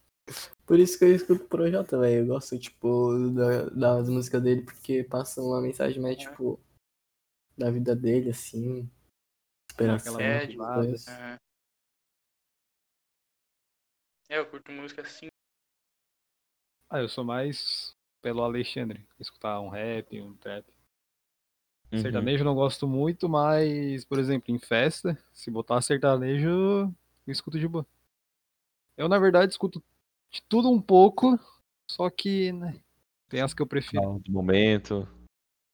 Por isso que eu escuto o Projota, velho. Eu gosto, tipo, da- das músicas dele porque passam uma mensagem mais, É. tipo, da vida dele, assim. Aquela Inspiração. É, de- coisas. Aham. É, eu curto música assim. Ah, eu sou mais pelo Alexandre. Escutar um rap, um trap. Uhum. Sertanejo eu não gosto muito, mas, por exemplo, em festa, se botar sertanejo, eu escuto de boa. Eu, na verdade, escuto de tudo um pouco, só que, né, Tem as que eu prefiro. Do momento.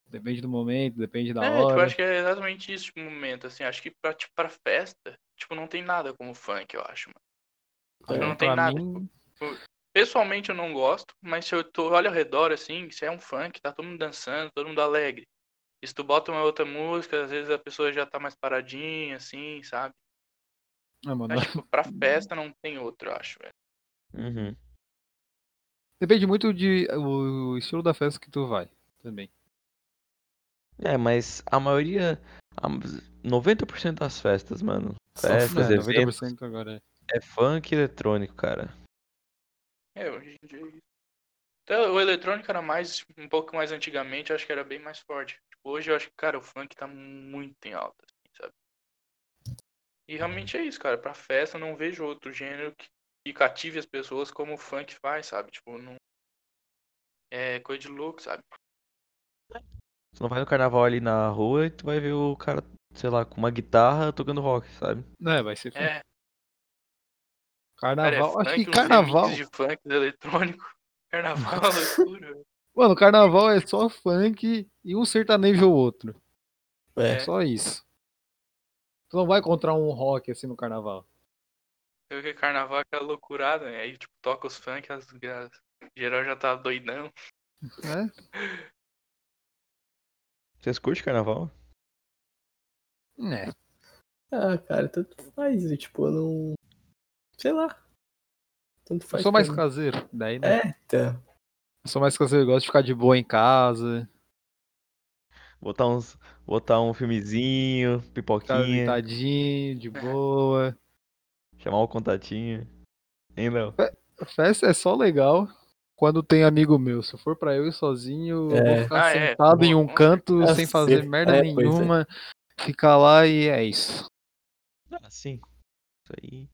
Depende do momento, depende da é, tipo, eu hora. acho que é exatamente isso, tipo, o momento, assim. Acho que pra, tipo, pra festa, tipo, não tem nada como funk, eu acho, mano. Tipo, É, não tem nada. mim, Pessoalmente eu não gosto, mas se eu tô, olho ao redor, assim, se é um funk, tá todo mundo dançando, todo mundo alegre. E se tu bota uma outra música, às vezes a pessoa já tá mais paradinha, assim, sabe? ah, mano, Mas, tipo, pra (laughs) festa não tem outro, eu acho, velho. Uhum. depende muito de o estilo da festa que tu vai também. É, mas a maioria. a 90% das festas, mano. Festas, É, eventos. 90% agora É funk e eletrônico, cara. É, hoje em dia é isso. Então, o eletrônico era mais, um pouco mais antigamente, eu acho que era bem mais forte. Tipo, hoje eu acho que, cara, o funk tá muito em alta, assim, sabe? E realmente é isso, cara. Pra festa eu não vejo outro gênero que, que cative as pessoas como o funk faz, sabe? Tipo, não. É coisa de louco, sabe? Você não vai no carnaval ali na rua e tu vai ver o cara, sei lá, com uma guitarra tocando rock, sabe? É, vai ser funk. É, cara, é Carnaval, acho funk, que carnaval. de funk eletrônico. (laughs) Carnaval é loucura. Mano, carnaval é só funk e um sertanejo ou outro. É É, só isso. Tu não vai encontrar um rock assim no carnaval. Eu que carnaval é aquela loucurada, né? Aí, tipo, toca os funk, as, as geral já tá doidão. Né? (laughs) Vocês curtem carnaval? É. ah, cara, tanto faz. eu, Tipo, eu não. Sei lá. Tanto Eu faz. sou mais pra mim. caseiro. Daí, né? É, então. Eu sou mais caseiro, eu gosto de ficar de boa em casa, Botar uns. Botar um filmezinho, pipoquinha, deitadinho, de boa. Chamar o contatinho. Hein, Léo? A festa é só legal quando tem amigo meu. Se for pra eu ir sozinho, eu vou É. ficar Ah, é. sentado em Boa, um canto certeza. sem fazer É, merda é. nenhuma, ficar lá e é isso. Ah, sim. Isso aí.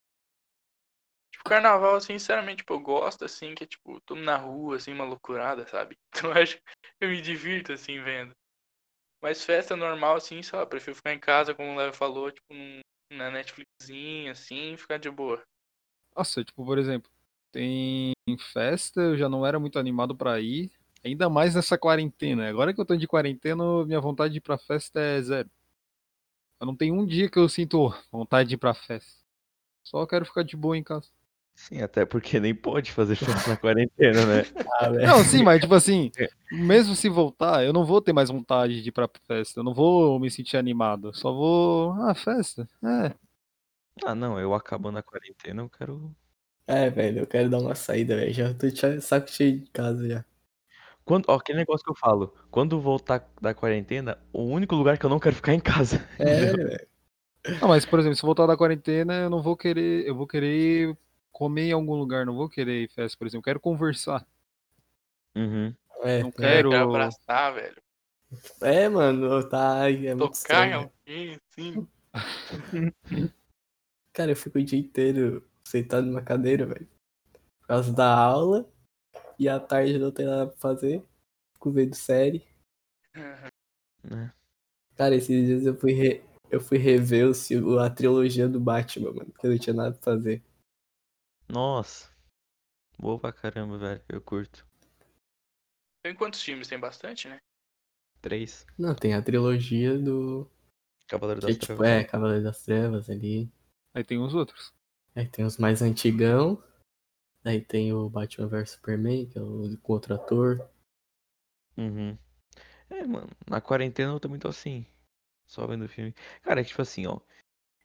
Tipo, carnaval, sinceramente, tipo, eu gosto, assim, que é, tipo, tô na rua, assim, uma loucurada, sabe? (laughs) Então eu acho que eu me divirto, assim, vendo. Mas festa normal, assim, sei lá, prefiro ficar em casa, como o Léo falou, tipo, num, na Netflixzinha, assim, ficar de boa. Nossa, tipo, por exemplo, tem festa, eu já não era muito animado pra ir, ainda mais nessa quarentena. Agora que eu tô de quarentena, minha vontade de ir pra festa é zero. Eu não tenho um dia que eu sinto vontade de ir pra festa. Só quero ficar de boa em casa. Sim, até porque nem pode fazer festa na quarentena, né? (laughs) Ah, velho. Não, sim, mas tipo assim, mesmo se voltar, eu não vou ter mais vontade de ir pra festa. Eu não vou me sentir animado. Só vou. Ah, festa? É. Ah, não, eu acabando a quarentena, eu quero. É, velho, eu quero dar uma saída, velho. Já tô de saco cheio de casa já. Quando, ó, aquele negócio que eu falo, quando voltar da quarentena, o único lugar que eu não quero ficar é em casa. É, (laughs) velho. Não, mas por exemplo, se voltar da quarentena, eu não vou querer. Eu vou querer comer em algum lugar, não vou querer ir festa, por exemplo. Quero conversar. Uhum. É, Não é. quero. Quero abraçar, velho. É, mano, tá. É muito Tocar em estranho. alguém, assim. (laughs) Cara, eu fico o dia inteiro sentado numa cadeira, velho. Por causa da aula. E à tarde não tem nada pra fazer. Fico vendo série. Né? Cara, esses dias eu fui, re- eu fui rever o, a trilogia do Batman, mano. Porque eu não tinha nada pra fazer. Nossa. Boa pra caramba, velho. Eu curto. Tem quantos filmes? Tem bastante, né? Três. Não, tem a trilogia do. Cavaleiro Que, das tipo, Trevas. é, Cavaleiro das Trevas ali. Aí tem os outros. Aí tem os mais antigão. Aí tem o Batman vs Superman, que é o com outro ator. Uhum. É, mano, na quarentena eu tô assim. Só vendo filme. Cara, é tipo assim, ó.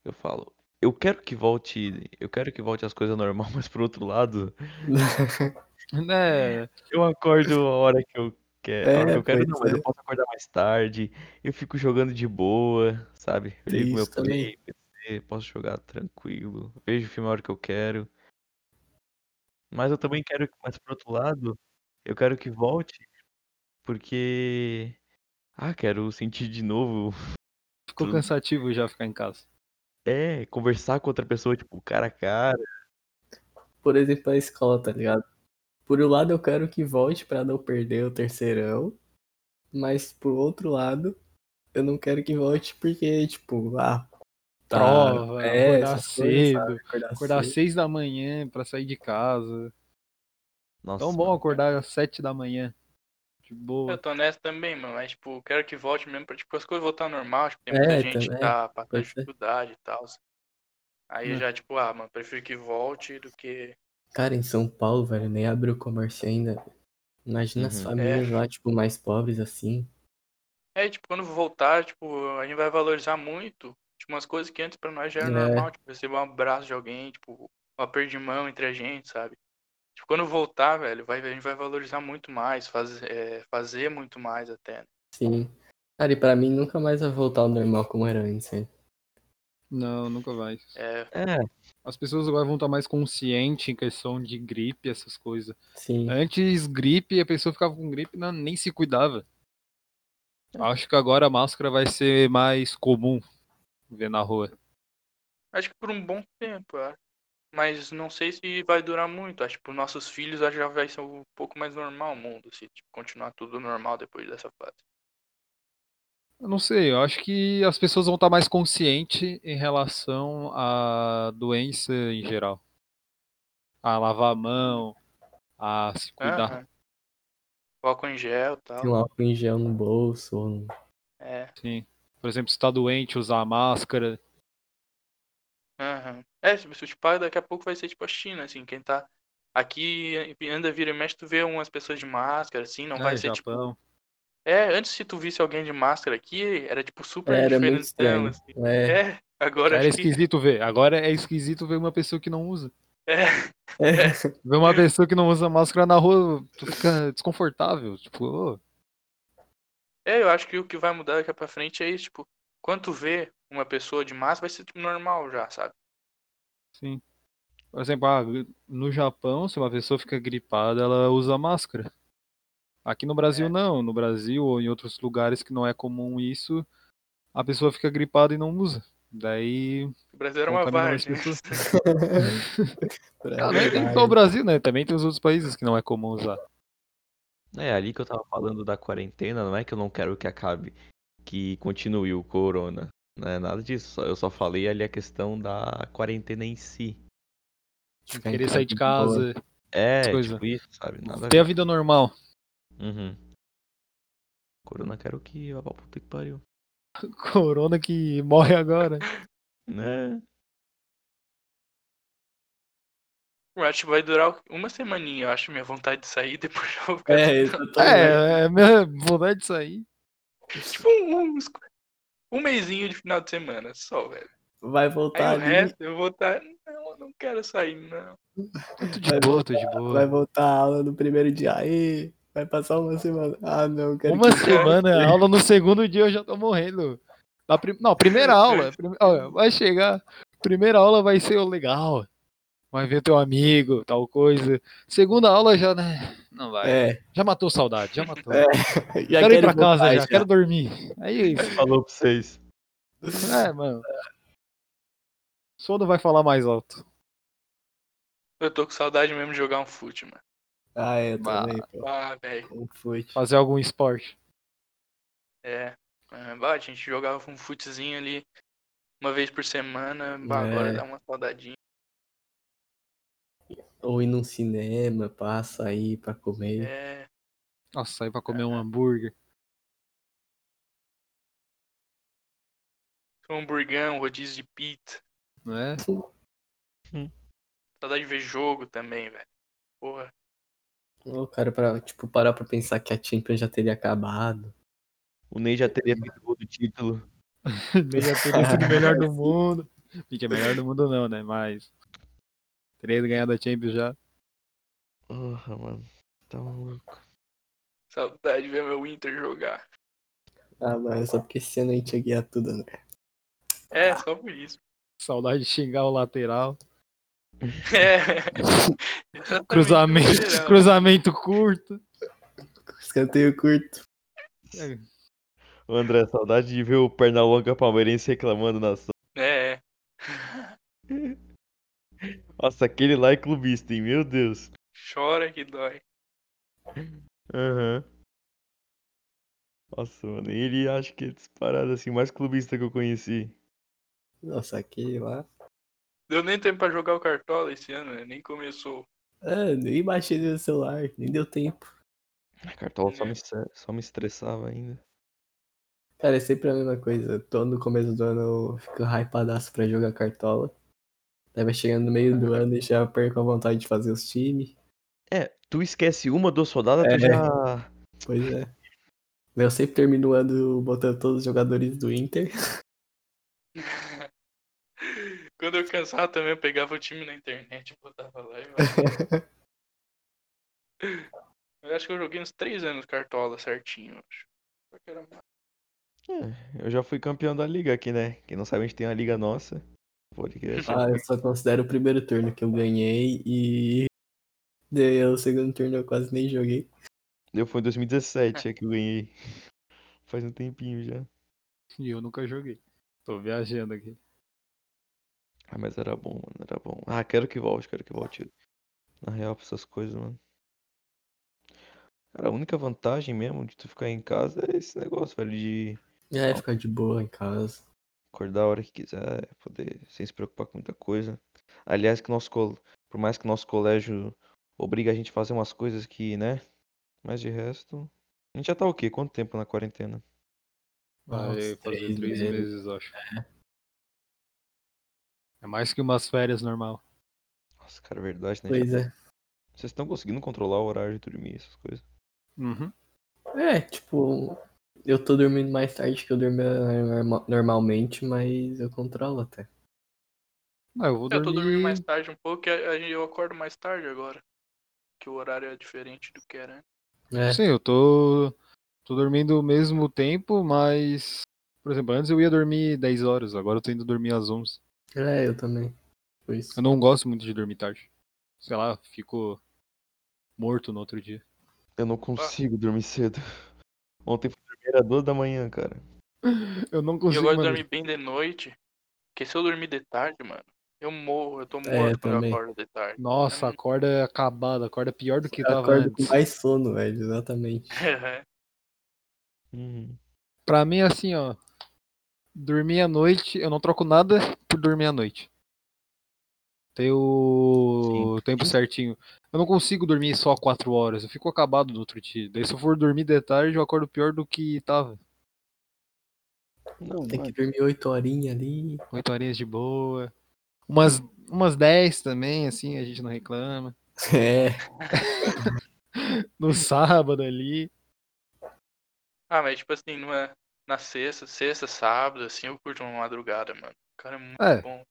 Eu falo, eu quero que volte. Eu quero que volte as coisas normal, (laughs) mas por outro lado, (laughs) Né? eu acordo a hora que eu quero. É, que eu quero não, mas é. eu posso acordar mais tarde. Eu fico jogando de boa, sabe? Eu ligo meu play, PC, posso jogar tranquilo. Vejo o filme a hora que eu quero. Mas eu também quero, mas por outro lado, eu quero que volte, porque. Ah, quero sentir de novo. Ficou (laughs) cansativo já ficar em casa. É, conversar com outra pessoa, tipo, cara a cara. Por exemplo, a escola, tá ligado? Por um lado, eu quero que volte pra não perder o terceirão. Mas por outro lado, eu não quero que volte porque, tipo, ah. tá- Prova, é, acordar coisas, cedo. Acordar, Acordar às cedo. seis da manhã pra sair de casa. Nossa, Tão bom acordar às sete da manhã. De boa. Eu tô nessa também, mano. Mas, tipo, quero que volte mesmo pra, tipo, as coisas voltar ao normal. Tipo, tem É, muita gente também. que tá passando dificuldade e tal. Aí É. já, tipo, ah, mano, prefiro que volte do que. Cara, em São Paulo, velho, nem abriu o comércio ainda. Imagina as Uhum. famílias lá, tipo, mais pobres assim. É, tipo, quando voltar, tipo, a gente vai valorizar muito. Tipo, umas coisas que antes pra nós já era É. normal. Tipo, receber um abraço de alguém, tipo, um aperto de mão entre a gente, sabe? Tipo, quando voltar, velho, vai, a gente vai valorizar muito mais, fazer, é, fazer muito mais até. né? Sim. Cara, e pra mim nunca mais vai voltar ao normal como era antes, né? Não, nunca vai. É, É, As pessoas agora vão estar mais conscientes em questão de gripe, essas coisas. Sim. Antes, gripe, a pessoa ficava com gripe e não, nem se cuidava. Acho que agora a máscara vai ser mais comum ver na rua. acho que por um bom tempo, eu acho. Mas não sei se vai durar muito. Acho que pros nossos filhos já vai ser um pouco mais normal o mundo, se tipo, continuar tudo normal depois dessa fase. Eu não sei, eu acho que as pessoas vão estar mais conscientes em relação à doença em geral. A lavar a mão, a se cuidar. Aham. Álcool em gel e tal. Tem um álcool em gel no bolso. no- É. Sim. Por exemplo, se tá doente, usar a máscara. Aham. É, tipo, tipo, daqui a pouco vai ser tipo a China, assim, quem tá aqui anda vira e mexe, tu vê umas pessoas de máscara, assim, não né, vai ser tipo. Japão. É, antes se tu visse alguém de máscara aqui, era tipo super Era muito diferentão, estranho. assim. É. É, agora Era que. esquisito ver. Agora é esquisito ver uma pessoa que não usa. É, É. (laughs) Ver uma pessoa que não usa máscara na rua, tu fica desconfortável. Tipo, ô, é, eu acho que o que vai mudar daqui pra frente é isso, tipo, quando tu vê uma pessoa de máscara, vai ser tipo normal já, sabe? Sim. Por exemplo, ah, no Japão, se uma pessoa fica gripada, ela usa máscara. Aqui no Brasil É. não. No Brasil ou em outros lugares que não é comum isso, a pessoa fica gripada e não usa. Daí. O Brasil era uma várzea. né? pessoas. (laughs) É nem só o Brasil, né? Também tem os outros países que não é comum usar. é ali que eu tava falando da quarentena, não é que eu não quero que acabe, que continue o corona. Não é nada disso, eu só falei ali a questão da quarentena em si. Em Querer sair de boa. casa, É, Coisa. tipo isso, sabe? Nada a ter a vida normal. Uhum. Corona quero que vá pra puta que pariu. (laughs) Corona que morre agora. (laughs) Né? Eu acho que vai durar uma semaninha, eu acho, minha vontade de sair, (laughs) depois eu vou ficar. É. É, é minha vontade de sair. Tipo um, uns- um mêsinho de final de semana só, velho. Vai Aí voltar o ali, resto eu vou estar. Não, eu não quero sair, não. Tô de Vai boa, tô de boa. vai voltar a aula no primeiro dia. Aí, vai passar uma semana. Ah, não, quero Uma que semana, aula no segundo dia eu já tô morrendo. Na prim... Não, primeira (laughs) aula. prim- ó, Vai chegar. Primeira aula vai ser o legal. Vai ver teu amigo, tal coisa. Segunda aula já, né? Não vai. É, Já matou saudade, já matou. É, (laughs) já quero ir pra casa já, quero dormir. É isso. Falou pra vocês. É, mano. Sono vai falar mais alto. Eu tô com saudade mesmo de jogar um fute, mano. Ah, eu Bah. também, pô. Ah, velho. Um fute. Fazer algum esporte. É. Ah, bah, a gente jogava um futezinho ali uma vez por semana. Bah, agora É. dá uma saudadinha. Ou ir num cinema, passa aí pra comer. É. Nossa, sair pra comer um hambúrguer. Um hamburgão, rodízio de pizza. Né? Saudade de ver jogo também, velho. Porra. Ô, cara, pra, tipo, parar pra pensar que a Champions já teria acabado. O Ney já teria feito gol do título. (laughs) Nem já teria sido o melhor do mundo. Fica melhor do mundo não, né? Mas. Teria ganhado a Champions já. Porra, mano. Tá maluco. Saudade de ver meu Inter jogar. Ah, mas só porque esse ano a gente ia ganhar tudo, né? É, só por isso. Saudade de xingar o lateral. (laughs) É. (laughs) Cruzamento, cruzamento curto. Escanteio curto. É, Ô, André, saudade de ver o Pernalonga palmeirense reclamando na sala. É, é. Nossa, aquele lá é clubista, hein? Meu Deus. Chora que dói. Aham. Nossa, mano, ele acho que é disparado assim, mais clubista que eu conheci. Nossa, aquele lá. Deu nem tempo pra jogar o Cartola esse ano, né? Nem começou. É, nem baixei no celular, nem deu tempo. A cartola só me, estre- só me estressava ainda. Cara, é sempre a mesma coisa. Todo no começo do ano eu fico hypadaço pra jogar cartola. Daí vai chegando no meio do ano e já perco a vontade de fazer os times. É, tu esquece uma, duas rodadas, É. tu já. Pois é. Eu sempre termino o ano botando todos os jogadores do Inter. (laughs) Quando eu cansava também, eu pegava o time na internet e botava lá. E... (laughs) (laughs) eu acho que eu joguei uns 3 anos cartola certinho, acho. Só que era. É, eu já fui campeão da liga aqui, né? Quem não sabe, a gente tem uma liga nossa. Podcast. Ah, eu só considero o primeiro turno que eu ganhei e. Daí o segundo turno eu quase nem joguei. Eu fui em 2017 é que eu ganhei. (laughs) Faz um tempinho já. E eu nunca joguei. Tô viajando aqui. Ah, mas era bom, mano, era bom. Ah, quero que volte, quero que volte. Na real, pra essas coisas, mano. Cara, a única vantagem mesmo de tu ficar em casa é esse negócio, velho, de É, ficar de boa em casa. Acordar a hora que quiser, poder sem se preocupar com muita coisa. Aliás, que nosso col... por mais que nosso colégio obriga a gente a fazer umas coisas que, né? Mas de resto. A gente já tá o quê? Quanto tempo na quarentena? Vai fazer três três meses. acho. É mais que umas férias normal. Nossa, cara, é verdade, né? Pois Já- é. Vocês estão conseguindo controlar o horário de dormir, essas coisas. Uhum. É, tipo, eu tô dormindo mais tarde que eu dormia norma- normalmente, mas eu controlo até. Ah, eu vou Eu tô dormindo dormir. mais tarde um pouco e eu acordo mais tarde agora. Que o horário é diferente do que era antes. É, Sim, eu tô. Tô dormindo o mesmo tempo, mas. Por exemplo, antes eu ia dormir 10 horas, agora eu tô indo dormir às 11. é, eu também. Foi isso. Eu não gosto muito de dormir tarde. Sei lá, fico morto no outro dia. Eu não consigo dormir cedo. Ontem dormir era duas da manhã, cara. (laughs) Eu não E consigo. eu gosto de mano. dormir bem de noite. Porque se eu dormir de tarde, mano, eu morro. Eu tô morto É, quando eu acordo de tarde. Nossa, acorda acabada, acorda pior do que Eu tava acordo com antes. mais sono, velho, exatamente. (laughs) Uhum. Pra mim, assim, ó. Dormir à noite, eu não troco nada por dormir à noite. Tem o tempo certinho. Eu não consigo dormir só 4 horas, eu fico acabado no outro dia. Daí se eu for dormir de tarde, eu acordo pior do que tava. Não, Tem vai. que dormir oito horinhas ali. 8 horinhas de boa. Umas, umas 10 também, assim, a gente não reclama. É, (laughs) No sábado ali. Ah, mas tipo assim, numa, na sexta, sexta, sábado, assim, eu curto uma madrugada, mano. Cara, é muito É. bom.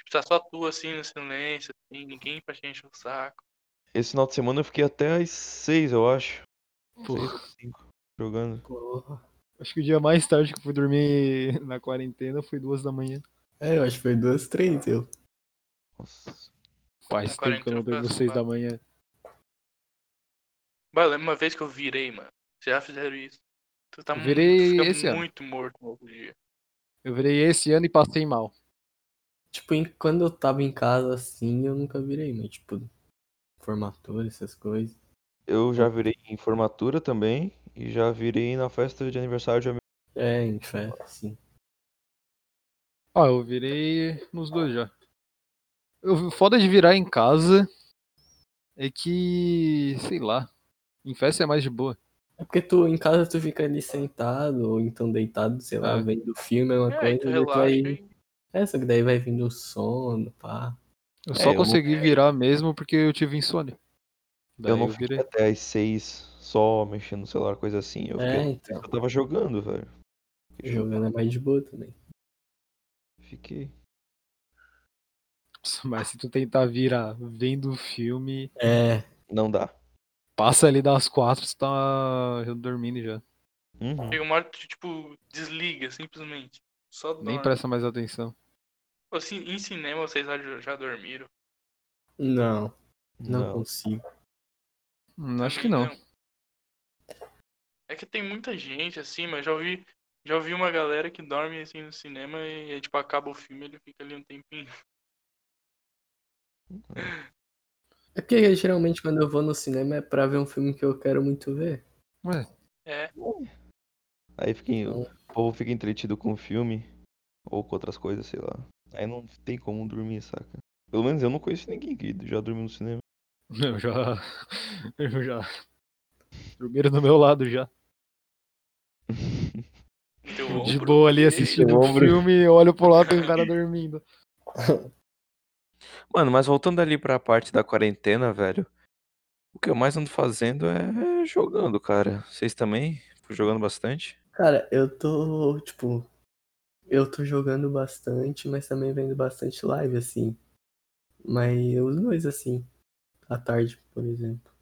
Tipo, tá só tu assim no silêncio, assim, ninguém pra te encher o saco. Esse final de semana eu fiquei até às seis, eu acho. Ou cinco, jogando. porra. acho que o dia mais tarde que eu fui dormir na quarentena foi duas da manhã. É, eu acho que foi duas, três, eu. Nossa. Faz Na tempo que eu não durmo seis da manhã. Lembro uma vez que eu virei, mano. Vocês já fizeram isso? Tu tá Eu virei tu esse fica ano. muito morto no outro dia. Eu virei esse ano e passei mal. Tipo, em- quando eu tava em casa assim, eu nunca virei, mas tipo, formatura, essas coisas. Eu já virei em formatura também. E já virei na festa de aniversário de amigo. É, em festa, assim. Ó, eu virei nos dois já. O foda de virar em casa é que, sei lá, em festa é mais de boa. É porque tu, em casa, tu fica ali sentado, ou então deitado, sei lá, É. vendo filme, é uma É, coisa, tu daí tu relaxa vai... É, só que daí vai vindo o sono, pá. Eu É, só eu- consegui virar mesmo porque eu tive insônia. Daí Eu não eu fiquei virei. até às seis só mexendo no celular, coisa assim. Eu, É, fiquei... então. eu tava jogando, velho. Fiquei Jogando é mais de boa também. Fiquei. Mas se tu tentar virar vendo o filme, É, Não dá. passa ali das quatro, você tá dormindo já. Uhum. chega uma hora que tu, tipo, desliga, simplesmente. Só Nem presta mais atenção. Assim, em cinema vocês já, já dormiram? não, não, Não. consigo. Hum, acho que não. É que tem muita gente, assim, mas já ouvi, já ouvi uma galera que dorme assim no cinema e, tipo, acaba o filme ele fica ali um tempinho. (laughs) É porque geralmente quando eu vou no cinema é pra ver um filme que eu quero muito ver. Ué, É, Aí fica, Então- o povo fica entretido com o filme ou com outras coisas, sei lá. Aí não tem como dormir, saca? Pelo menos eu não conheço ninguém que já dormiu no cinema. (laughs) eu já. Eu já. Dormiram do meu lado já. De boa ali assistindo o filme, eu olho pro lado e tem um cara dormindo. (laughs) Mano, mas voltando ali pra parte da quarentena, velho. O que eu mais ando fazendo é jogando, cara. Vocês também? Jogando bastante? Cara, eu tô, tipo, eu tô jogando bastante, mas também vendo bastante live, assim. Mas os dois, assim, à tarde, por exemplo.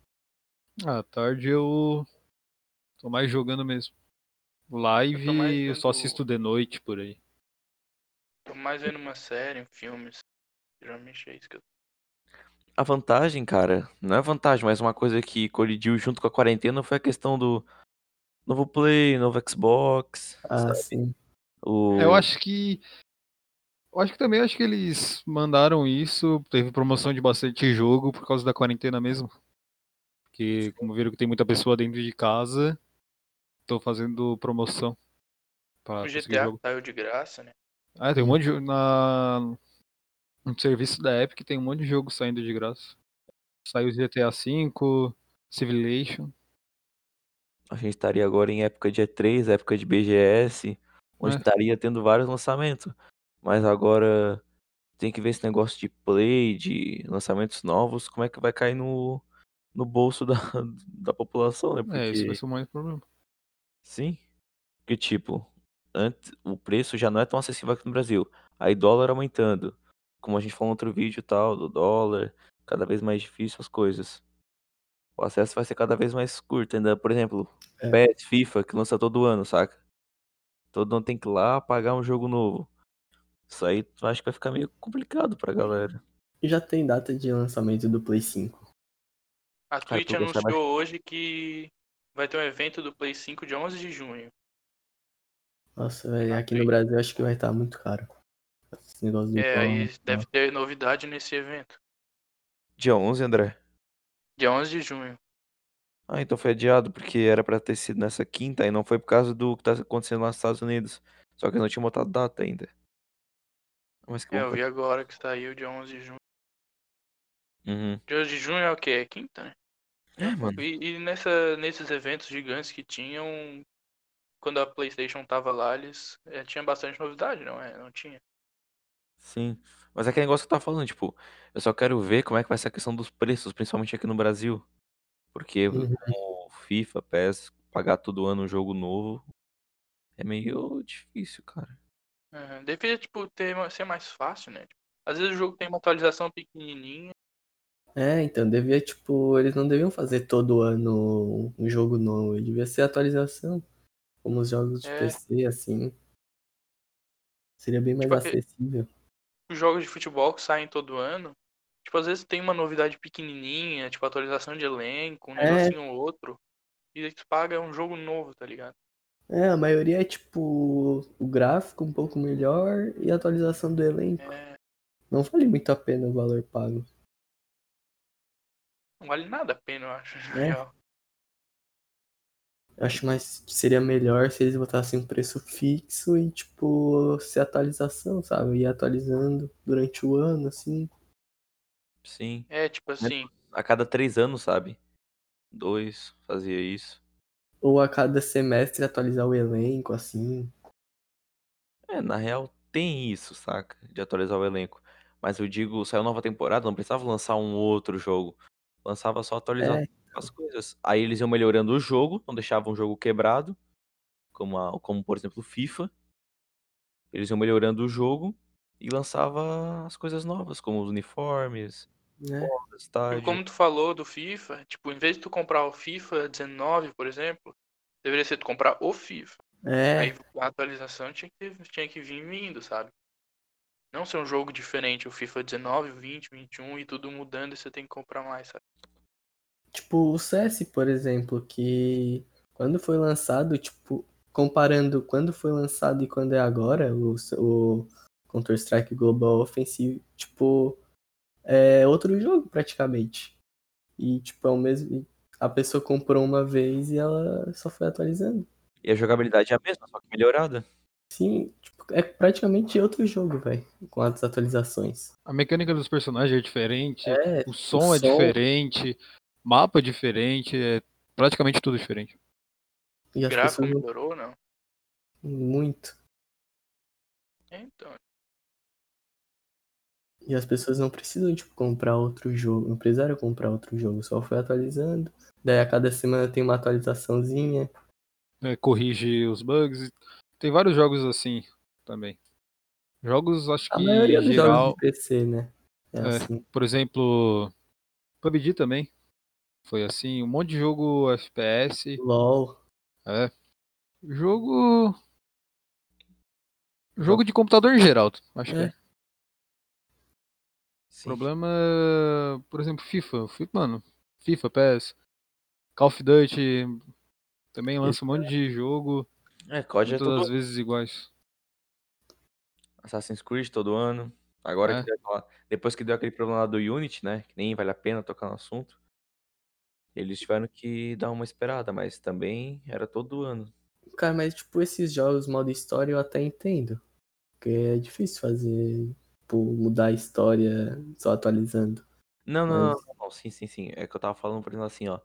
À tarde eu tô mais jogando mesmo. Live Eu eu só vendo- assisto de noite por aí. Tô mais vendo uma série, um filme. Geralmente é isso que eu A vantagem, cara, não é vantagem, mas uma coisa que colidiu junto com a quarentena foi a questão do novo Play, novo Xbox, Ah, sabe? sim. O... Eu acho que. Eu acho que também acho que eles mandaram isso. Teve promoção de bastante jogo por causa da quarentena mesmo. Porque, como viram que tem muita pessoa dentro de casa, tô fazendo promoção. Pra O GTA jogo. saiu de graça, né? Ah, tem um monte de jogo. Na... No serviço da Epic tem um monte de jogo saindo de graça. Saiu GTA V, Civilization. A gente estaria agora em época de E3, época de BGS, onde É. estaria tendo vários lançamentos. Mas agora tem que ver esse negócio de Play, de lançamentos novos, como é que vai cair no, no bolso da, (laughs) da população, né? É, isso vai Porque, ser o mais problema. sim, porque tipo, antes, o preço já não é tão acessível aqui no Brasil. Aí dólar aumentando, como a gente falou no outro vídeo e tal, do dólar, cada vez mais difícil as coisas. O acesso vai ser cada vez mais curto ainda, por exemplo, É. PES, FIFA, que lança todo ano, saca? Todo ano tem que ir lá pagar um jogo novo. Isso aí eu acho que vai ficar meio complicado pra galera. Já tem data de lançamento do Play 5. A Twitch tu gostar mais- anunciou hoje que vai ter um evento do Play 5 de 11 de junho. Nossa, velho, Ah, aqui no. Brasil acho que vai estar muito caro. Esse negócio do É, dólar aí e tal. deve ter novidade nesse evento. Dia 11, André? Dia 11 de junho. Ah, então foi adiado, porque era pra ter sido nessa quinta e não foi por causa do que tá acontecendo lá nos Estados Unidos. Só que eu não tinha botado data ainda. Mas que É, bom eu vi agora que saiu dia 11 de junho. Uhum. Dia 11 de junho é o quê? É quinta, né? É, mano. E, e nessa, nesses eventos gigantes que tinham, quando a PlayStation tava lá, eles é, tinha bastante novidade, não é? Não tinha. Sim. Mas é aquele negócio que eu tava falando, tipo, eu só quero ver como é que vai ser a questão dos preços, principalmente aqui no Brasil. Porque Uhum. como FIFA, PES, pagar todo ano um jogo novo é meio difícil, cara. Aham. Deveria, tipo, ter, ser mais fácil, né? Às vezes o jogo tem uma atualização pequenininha. É, então, devia, tipo, eles não deviam fazer todo ano um jogo novo. Devia ser atualização. Como os jogos de É. PC, assim. Seria bem mais Tipo, acessível. Os jogos de futebol que saem todo ano, tipo, às vezes tem uma novidade pequenininha, tipo, atualização de elenco, um É. negocinho ou outro. E aí tu paga um jogo novo, tá ligado? É, a maioria é, tipo, o gráfico um pouco melhor e a atualização do elenco. É, Não vale muito a pena o valor pago. não vale nada a pena, eu acho, É. acho mais que seria melhor se eles botassem um preço fixo e, tipo, ser atualização, sabe? Ir atualizando durante o ano, assim. Sim. É, tipo assim, A cada três anos, sabe? Dois, fazia isso. Ou a cada semestre atualizar o elenco, assim. É, na real tem isso, saca? De atualizar o elenco. Mas eu digo, saiu nova temporada, não precisava lançar um outro jogo. Lançava só atualizar É, as coisas. Aí eles iam melhorando o jogo, não deixavam o jogo quebrado, como, a- como por exemplo o FIFA. Eles iam melhorando o jogo e lançava as coisas novas, como os uniformes, né? tipo, estádio. como tu falou do FIFA, tipo, em vez de tu comprar o FIFA 19, por exemplo, deveria ser tu comprar o FIFA. É, Aí a atualização tinha que, tinha que vir vindo, sabe? Não ser um jogo diferente, o FIFA 19, 20, 21 e tudo mudando e você tem que comprar mais, sabe? tipo o CS, por exemplo, que quando foi lançado, tipo, comparando quando foi lançado e quando é agora, o, o Counter-Strike Global Offensive, tipo, é outro jogo praticamente. E, tipo, é o mesmo. A pessoa comprou uma vez e ela só foi atualizando. E a jogabilidade é a mesma, só que melhorada. Sim, tipo, é praticamente outro jogo, velho, com as atualizações. A mecânica dos personagens é diferente, É, o som é som. diferente, mapa é diferente, é praticamente tudo diferente. E O gráfico pessoas. melhorou ou não? Muito. Então, E as pessoas não precisam, tipo, comprar outro jogo. Não precisaram comprar outro jogo. Só foi atualizando. Daí a cada semana tem uma atualizaçãozinha. É, corrige os bugs. Tem vários jogos assim também. Jogos, acho A que maioria dos jogos geral. de PC, né? É, É. assim. Por exemplo, PUBG também. Foi assim, um monte de jogo FPS. LOL. É. Jogo. Jogo de computador em geral, acho que É. é. O Sim. problema, por exemplo, FIFA. Fi- Mano, FIFA, PES, Call of Duty também lança um monte de jogo, É, COD é muitas todo das vezes iguais. Assassin's Creed todo ano. Agora É. que deu depois que deu aquele problema lá do Unity, né? Que nem vale a pena tocar no assunto. Eles tiveram que dar uma esperada, mas também era todo ano. Cara, mas tipo, esses jogos modo história eu até entendo. Porque é difícil fazer, tipo, mudar a história só atualizando. Não, não, Mas- não, não, não, sim, sim, sim. É que eu tava falando, por exemplo, assim, ó.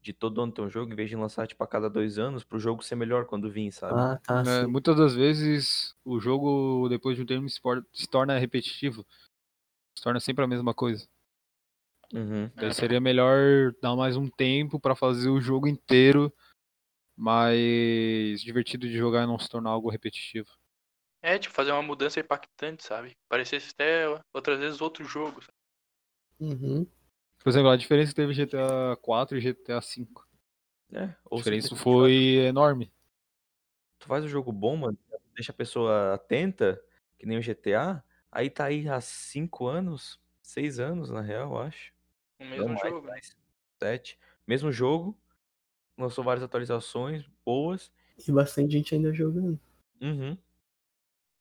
De todo ano ter um jogo, em vez de lançar, tipo, a cada dois anos, pro jogo ser melhor quando vir, sabe? Ah, tá. É, muitas das vezes o jogo, depois de um tempo, se torna repetitivo. Se torna sempre a mesma coisa. Uhum. Daí seria melhor dar mais um tempo pra fazer o jogo inteiro mais divertido de jogar e não se tornar algo repetitivo. É tipo fazer uma mudança impactante, sabe? Parecesse até outras vezes outro jogo. sabe? Uhum. Por exemplo, a diferença que teve GTA 4 e GTA 5. É, A ou diferença foi enorme. Tu faz o jogo bom, mano, deixa a pessoa atenta, que nem o GTA, aí tá aí há cinco anos, seis anos, na real, eu acho. O mesmo Não mais, jogo. né? mais sete. Mesmo jogo, lançou várias atualizações boas. E bastante gente ainda jogando. Uhum.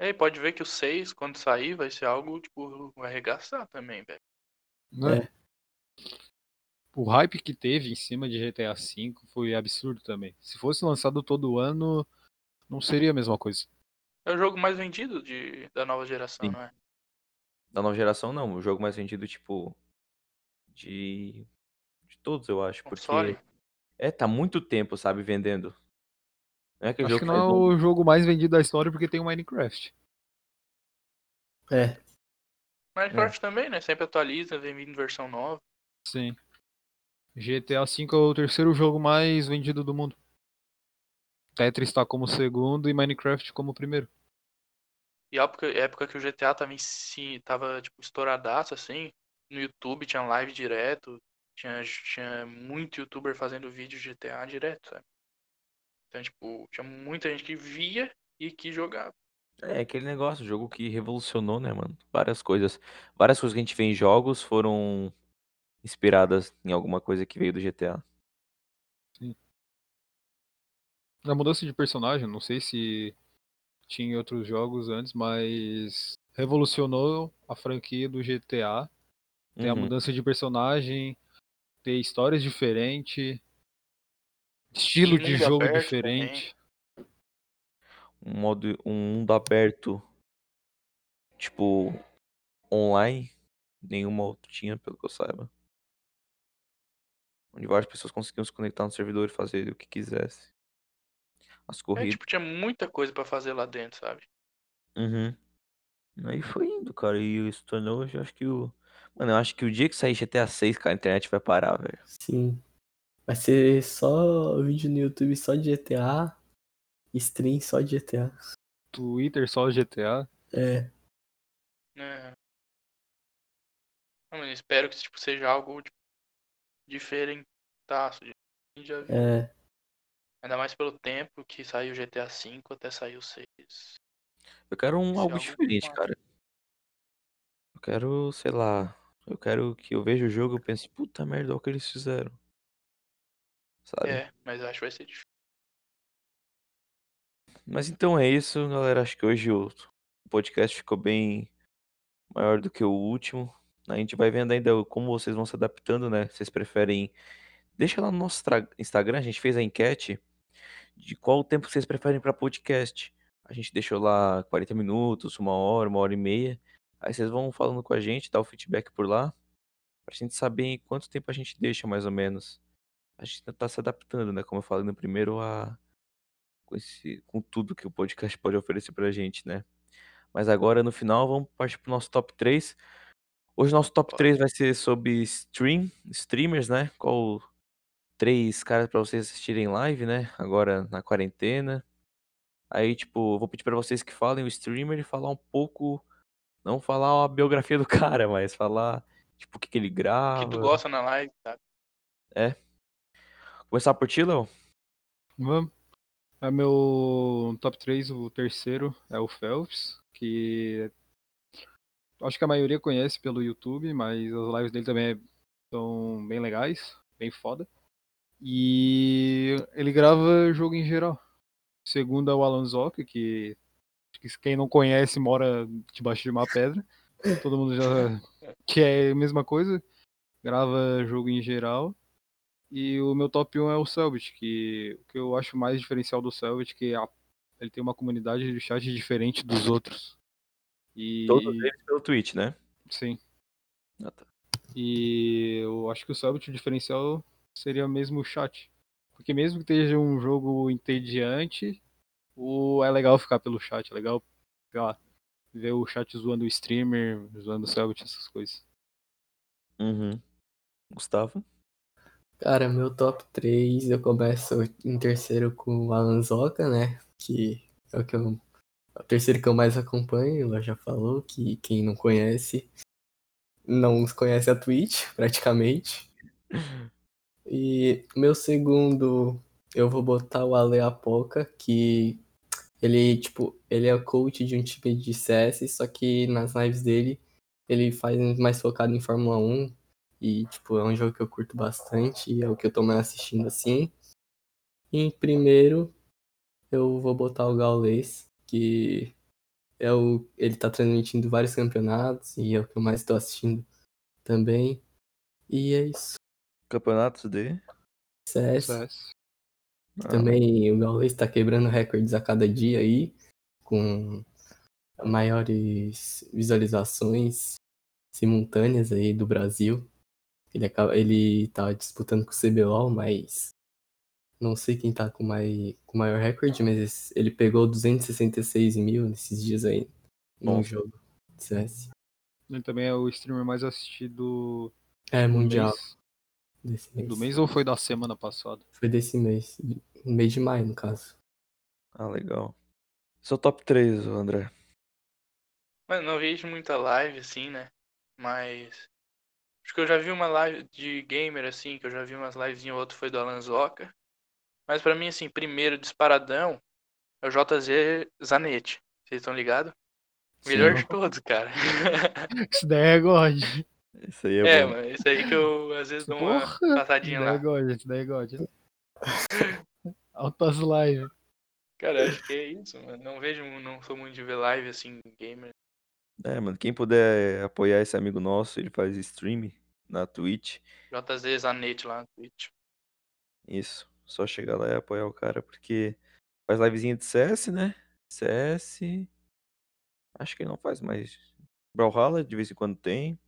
É, e pode ver que o 6, quando sair, vai ser algo, tipo, vai arregaçar também, velho. Né? O hype que teve em cima de GTA V foi absurdo também. Se fosse lançado todo ano, não seria a mesma coisa. É o jogo mais vendido de, da nova geração, Sim. não é? Da nova geração, não. O jogo mais vendido, tipo, de. De todos, eu acho. Porque. Console. É, tá muito tempo, sabe, vendendo. Não é que o Acho jogo que não é faz um- o jogo mais vendido da história porque tem o Minecraft. É. Minecraft também, né? Sempre atualiza, vem vindo versão nova. Sim. GTA V é o terceiro jogo mais vendido do mundo. Tetris está como segundo e Minecraft como primeiro. E época, época que o GTA tava, em si, tava tipo, estouradaço, assim. No YouTube tinha live direto. Tinha, tinha muito youtuber fazendo vídeo de GTA direto, sabe? Então, tipo, tinha muita gente que via e que jogava. É aquele negócio, jogo que revolucionou, né, mano? Várias coisas. Várias coisas que a gente vê em jogos foram inspiradas em alguma coisa que veio do GTA. A mudança de personagem, não sei se tinha em outros jogos antes, mas revolucionou a franquia do GTA. Tem a Uhum. mudança de personagem, ter histórias diferentes, estilo de mundo jogo aberto diferente. Um modo, um mundo aberto, tipo, online, nenhuma outra tinha, pelo que eu saiba. Onde várias pessoas conseguiam se conectar no servidor e fazer o que quisesse. As É, corridas. tipo, tinha muita coisa pra fazer lá dentro, sabe? Uhum. Aí foi indo, cara. E isso tornou, eu acho que o. Mano, eu acho que o dia que sair GTA 6, cara, a internet vai parar, velho. Sim. Vai ser só vídeo no YouTube só de GTA. Stream só de GTA. Twitter só GTA. É. É. Não, mas espero que tipo, seja algo tipo, diferentaço. de- a gente já viu. É. Ainda mais pelo tempo que saiu GTA V até sair o 6. Eu quero um algo algo diferente, cara. Eu quero, sei lá. Eu quero que eu veja o jogo e eu pense, puta merda, olha o que eles fizeram. Sabe? É, mas eu acho que vai ser difícil. Mas então é isso, galera. Acho que hoje o podcast ficou bem maior do que o último. A gente vai vendo ainda como vocês vão se adaptando, né? Vocês preferem. Deixa lá no nosso Instagram, a gente fez a enquete de qual o tempo vocês preferem para podcast. A gente deixou lá 40 minutos, uma hora, uma hora e meia. Aí vocês vão falando com a gente, dá o feedback por lá, pra gente saber em quanto tempo a gente deixa mais ou menos. A gente ainda tá se adaptando, né? Como eu falei no primeiro, a com, esse, com tudo que o podcast pode oferecer pra gente, né? Mas agora, no final, vamos partir pro nosso top 3. Hoje nosso top Bora. 3 vai ser sobre stream, streamers, né? Qual três caras pra vocês assistirem live, né? Agora na quarentena. Aí, tipo, vou pedir pra vocês que falem o streamer e falar um pouco, não falar a biografia do (laughs) cara, mas falar, tipo, o que, que ele O que grava. tu gosta na live, tá? É. Começar por ti, Léo? Vamos. É meu top 3, o terceiro é o Phelps, que acho que a maioria conhece pelo YouTube, mas as lives dele também são bem legais, bem foda. E ele grava jogo em geral. Segundo é o Alan acho que quem não conhece mora debaixo de uma pedra. Todo mundo já (laughs) que é a mesma coisa. Grava jogo em geral. E o meu top 1 é o Selbit, que o que eu acho mais diferencial do Selbit é que a- ele tem uma comunidade de chat diferente dos outros. E Todos eles pelo Twitch, né? sim. Ah, tá. E eu acho que o Selbit, o diferencial seria mesmo o chat. Porque mesmo que esteja um jogo entediante, o... é legal ficar pelo chat, é legal sei lá, ver o chat zoando o streamer, zoando o Selbit, essas coisas. Uhum. Gustavo? Cara, meu top 3, eu começo em terceiro com o Alan Zoca, né? Que é o que eu. é O terceiro que eu mais acompanho, ela já falou, que quem não conhece não conhece a Twitch, praticamente. E meu segundo, eu vou botar o Ale Apoca, que ele, tipo, ele é coach de um time de CS, só que nas lives dele ele faz mais focado em Fórmula 1. E, tipo, é um jogo que eu curto bastante e é o que eu tô mais assistindo assim. E em primeiro, eu vou botar o Gaules, que é o, ele tá transmitindo vários campeonatos e é o que eu mais tô assistindo também. E é isso. Campeonatos de. CS. CS. Ah, Também o Gaules tá quebrando recordes a cada dia aí, com maiores visualizações simultâneas aí do Brasil. Ele, acaba, ele tá disputando com o CBLOL, mas não sei quem tá com, mai, com o maior recorde, mas ele pegou 266 mil nesses dias aí num Bom. jogo de CS. Ele também é o streamer mais assistido É, mundial mês. desse mês. Do mês ou foi da semana passada? Foi desse mês, no mês de maio, no caso. Ah, legal. Seu top 3, André. Mano, não vejo muita live assim, né? Mas. Acho que eu já vi uma live de gamer assim, que eu já vi umas lives em outro foi do Alan Zoca. Mas pra mim, assim, primeiro disparadão é o JZ Zanetti. Vocês estão ligados? Melhor Sim. de todos, cara. (laughs) Isso daí é God. Esse aí é, É, bom. mano, isso aí que eu às vezes dou uma Porra! Isso passadinha daí é lá. God, isso daí é God. Altas lives. Cara, eu acho que é isso, mano. Não vejo, não sou muito de ver live assim, gamer. É, mano, quem puder apoiar esse amigo nosso, ele faz stream na Twitch. JZ Zanetti lá no Twitch. Isso. Só chegar lá e apoiar o cara, porque faz livezinha de CS, né? CS. Acho que ele não faz mais. Brawlhalla de vez em quando tem.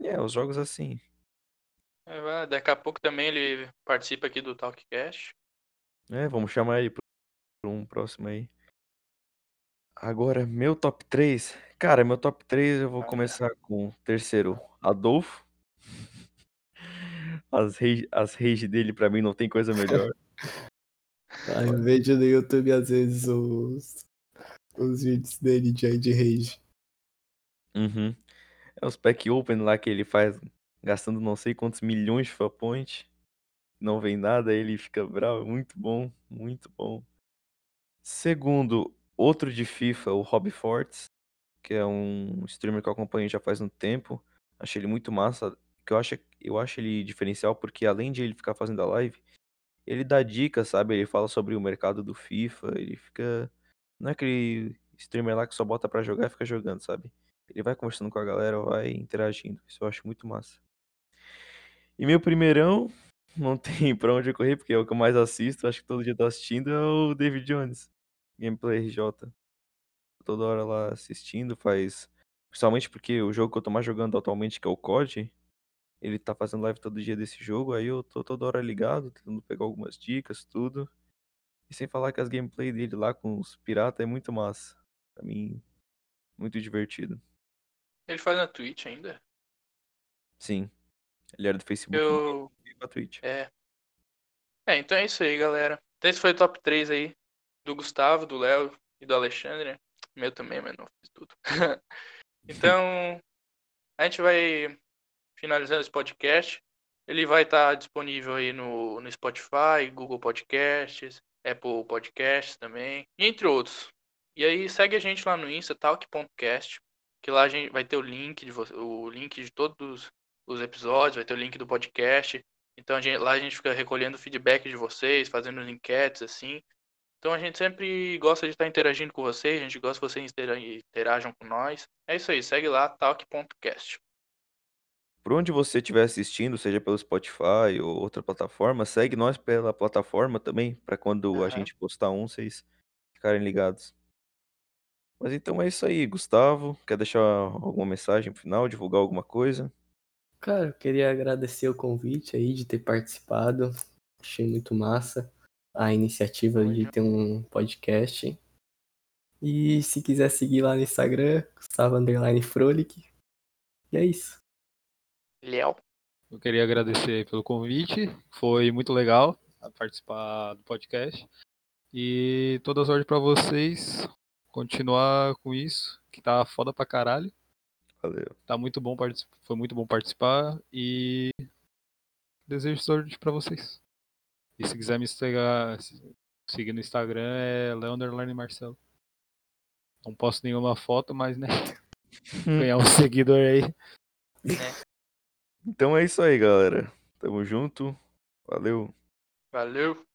É, os jogos assim. É, Daqui a pouco também ele participa aqui do Talkcast. É, vamos chamar ele para um próximo aí. Agora, meu top 3. Cara, meu top 3 eu vou Vamos começar com o terceiro, Adolfo. As rage, as rage dele pra mim não tem coisa melhor. (laughs) Ah, eu vejo no YouTube às vezes os, os vídeos dele de, de rage. Uhum. É os pack open lá que ele faz gastando não sei quantos milhões de FIFA point. Não vem nada, ele fica bravo. Muito bom, muito bom. Segundo, outro de FIFA, o Rob Fortes, que é um streamer que eu acompanho já faz um tempo. Achei ele muito massa. Que eu acho, eu acho ele diferencial porque além de ele ficar fazendo a live, ele dá dicas, sabe? Ele fala sobre o mercado do FIFA, ele fica. Não é aquele streamer lá que só bota pra jogar e fica jogando, sabe? Ele vai conversando com a galera, vai interagindo. Isso eu acho muito massa. E meu primeirão, (laughs) não tem pra onde correr, porque é o que eu mais assisto, acho que todo dia tô assistindo, é o David Jones. Gameplay RJ. Toda hora lá assistindo, faz. Principalmente porque o jogo que eu tô mais jogando atualmente, que é o COD, ele tá fazendo live todo dia desse jogo, aí eu tô toda hora ligado, tentando pegar algumas dicas, tudo. E sem falar que as gameplay dele lá com os piratas é muito massa. Pra mim, muito divertido. Ele faz na Twitch ainda? Sim. Ele era do Facebook Eu. e pra Twitch. É. É, então é isso aí, galera. Então esse foi o top 3 aí do Gustavo, do Léo e do Alexandre. Meu também, mas não fiz tudo. (laughs) então, a gente vai finalizando esse podcast. Ele vai estar disponível aí no, no Spotify, Google Podcasts, Apple Podcasts também, entre outros. E aí segue a gente lá no Insta, talk.cast, que lá a gente vai ter o link de o link de todos os episódios, vai ter o link do podcast. Então a gente- lá a gente fica recolhendo feedback de vocês, fazendo enquetes assim. Então a gente sempre gosta de estar interagindo com vocês, a gente gosta que vocês intera- interajam com nós. É isso aí, segue lá, talk.cast. Por onde você estiver assistindo, seja pelo Spotify ou outra plataforma, segue nós pela plataforma também, pra quando a Aham. gente postar um, vocês ficarem ligados. Mas então é isso aí, Gustavo. Quer deixar alguma mensagem no final, divulgar alguma coisa? Cara, eu queria agradecer o convite aí de ter participado. Achei muito massa a iniciativa de ter um podcast. E se quiser seguir lá no Instagram, Gustavo Underline Frolic. E é isso. Léo. Eu queria agradecer pelo convite. Foi muito legal participar do podcast. E toda sorte pra vocês. Continuar com isso, que tá foda pra caralho. Valeu. Tá muito bom participar. Foi muito bom participar e desejo sorte pra vocês. E se quiser me seguir, seguir no Instagram é Leonderline Marcelo. Não posto nenhuma foto, mas né. Ganhar um seguidor aí. Então é isso aí, galera. Tamo junto. Valeu. Valeu.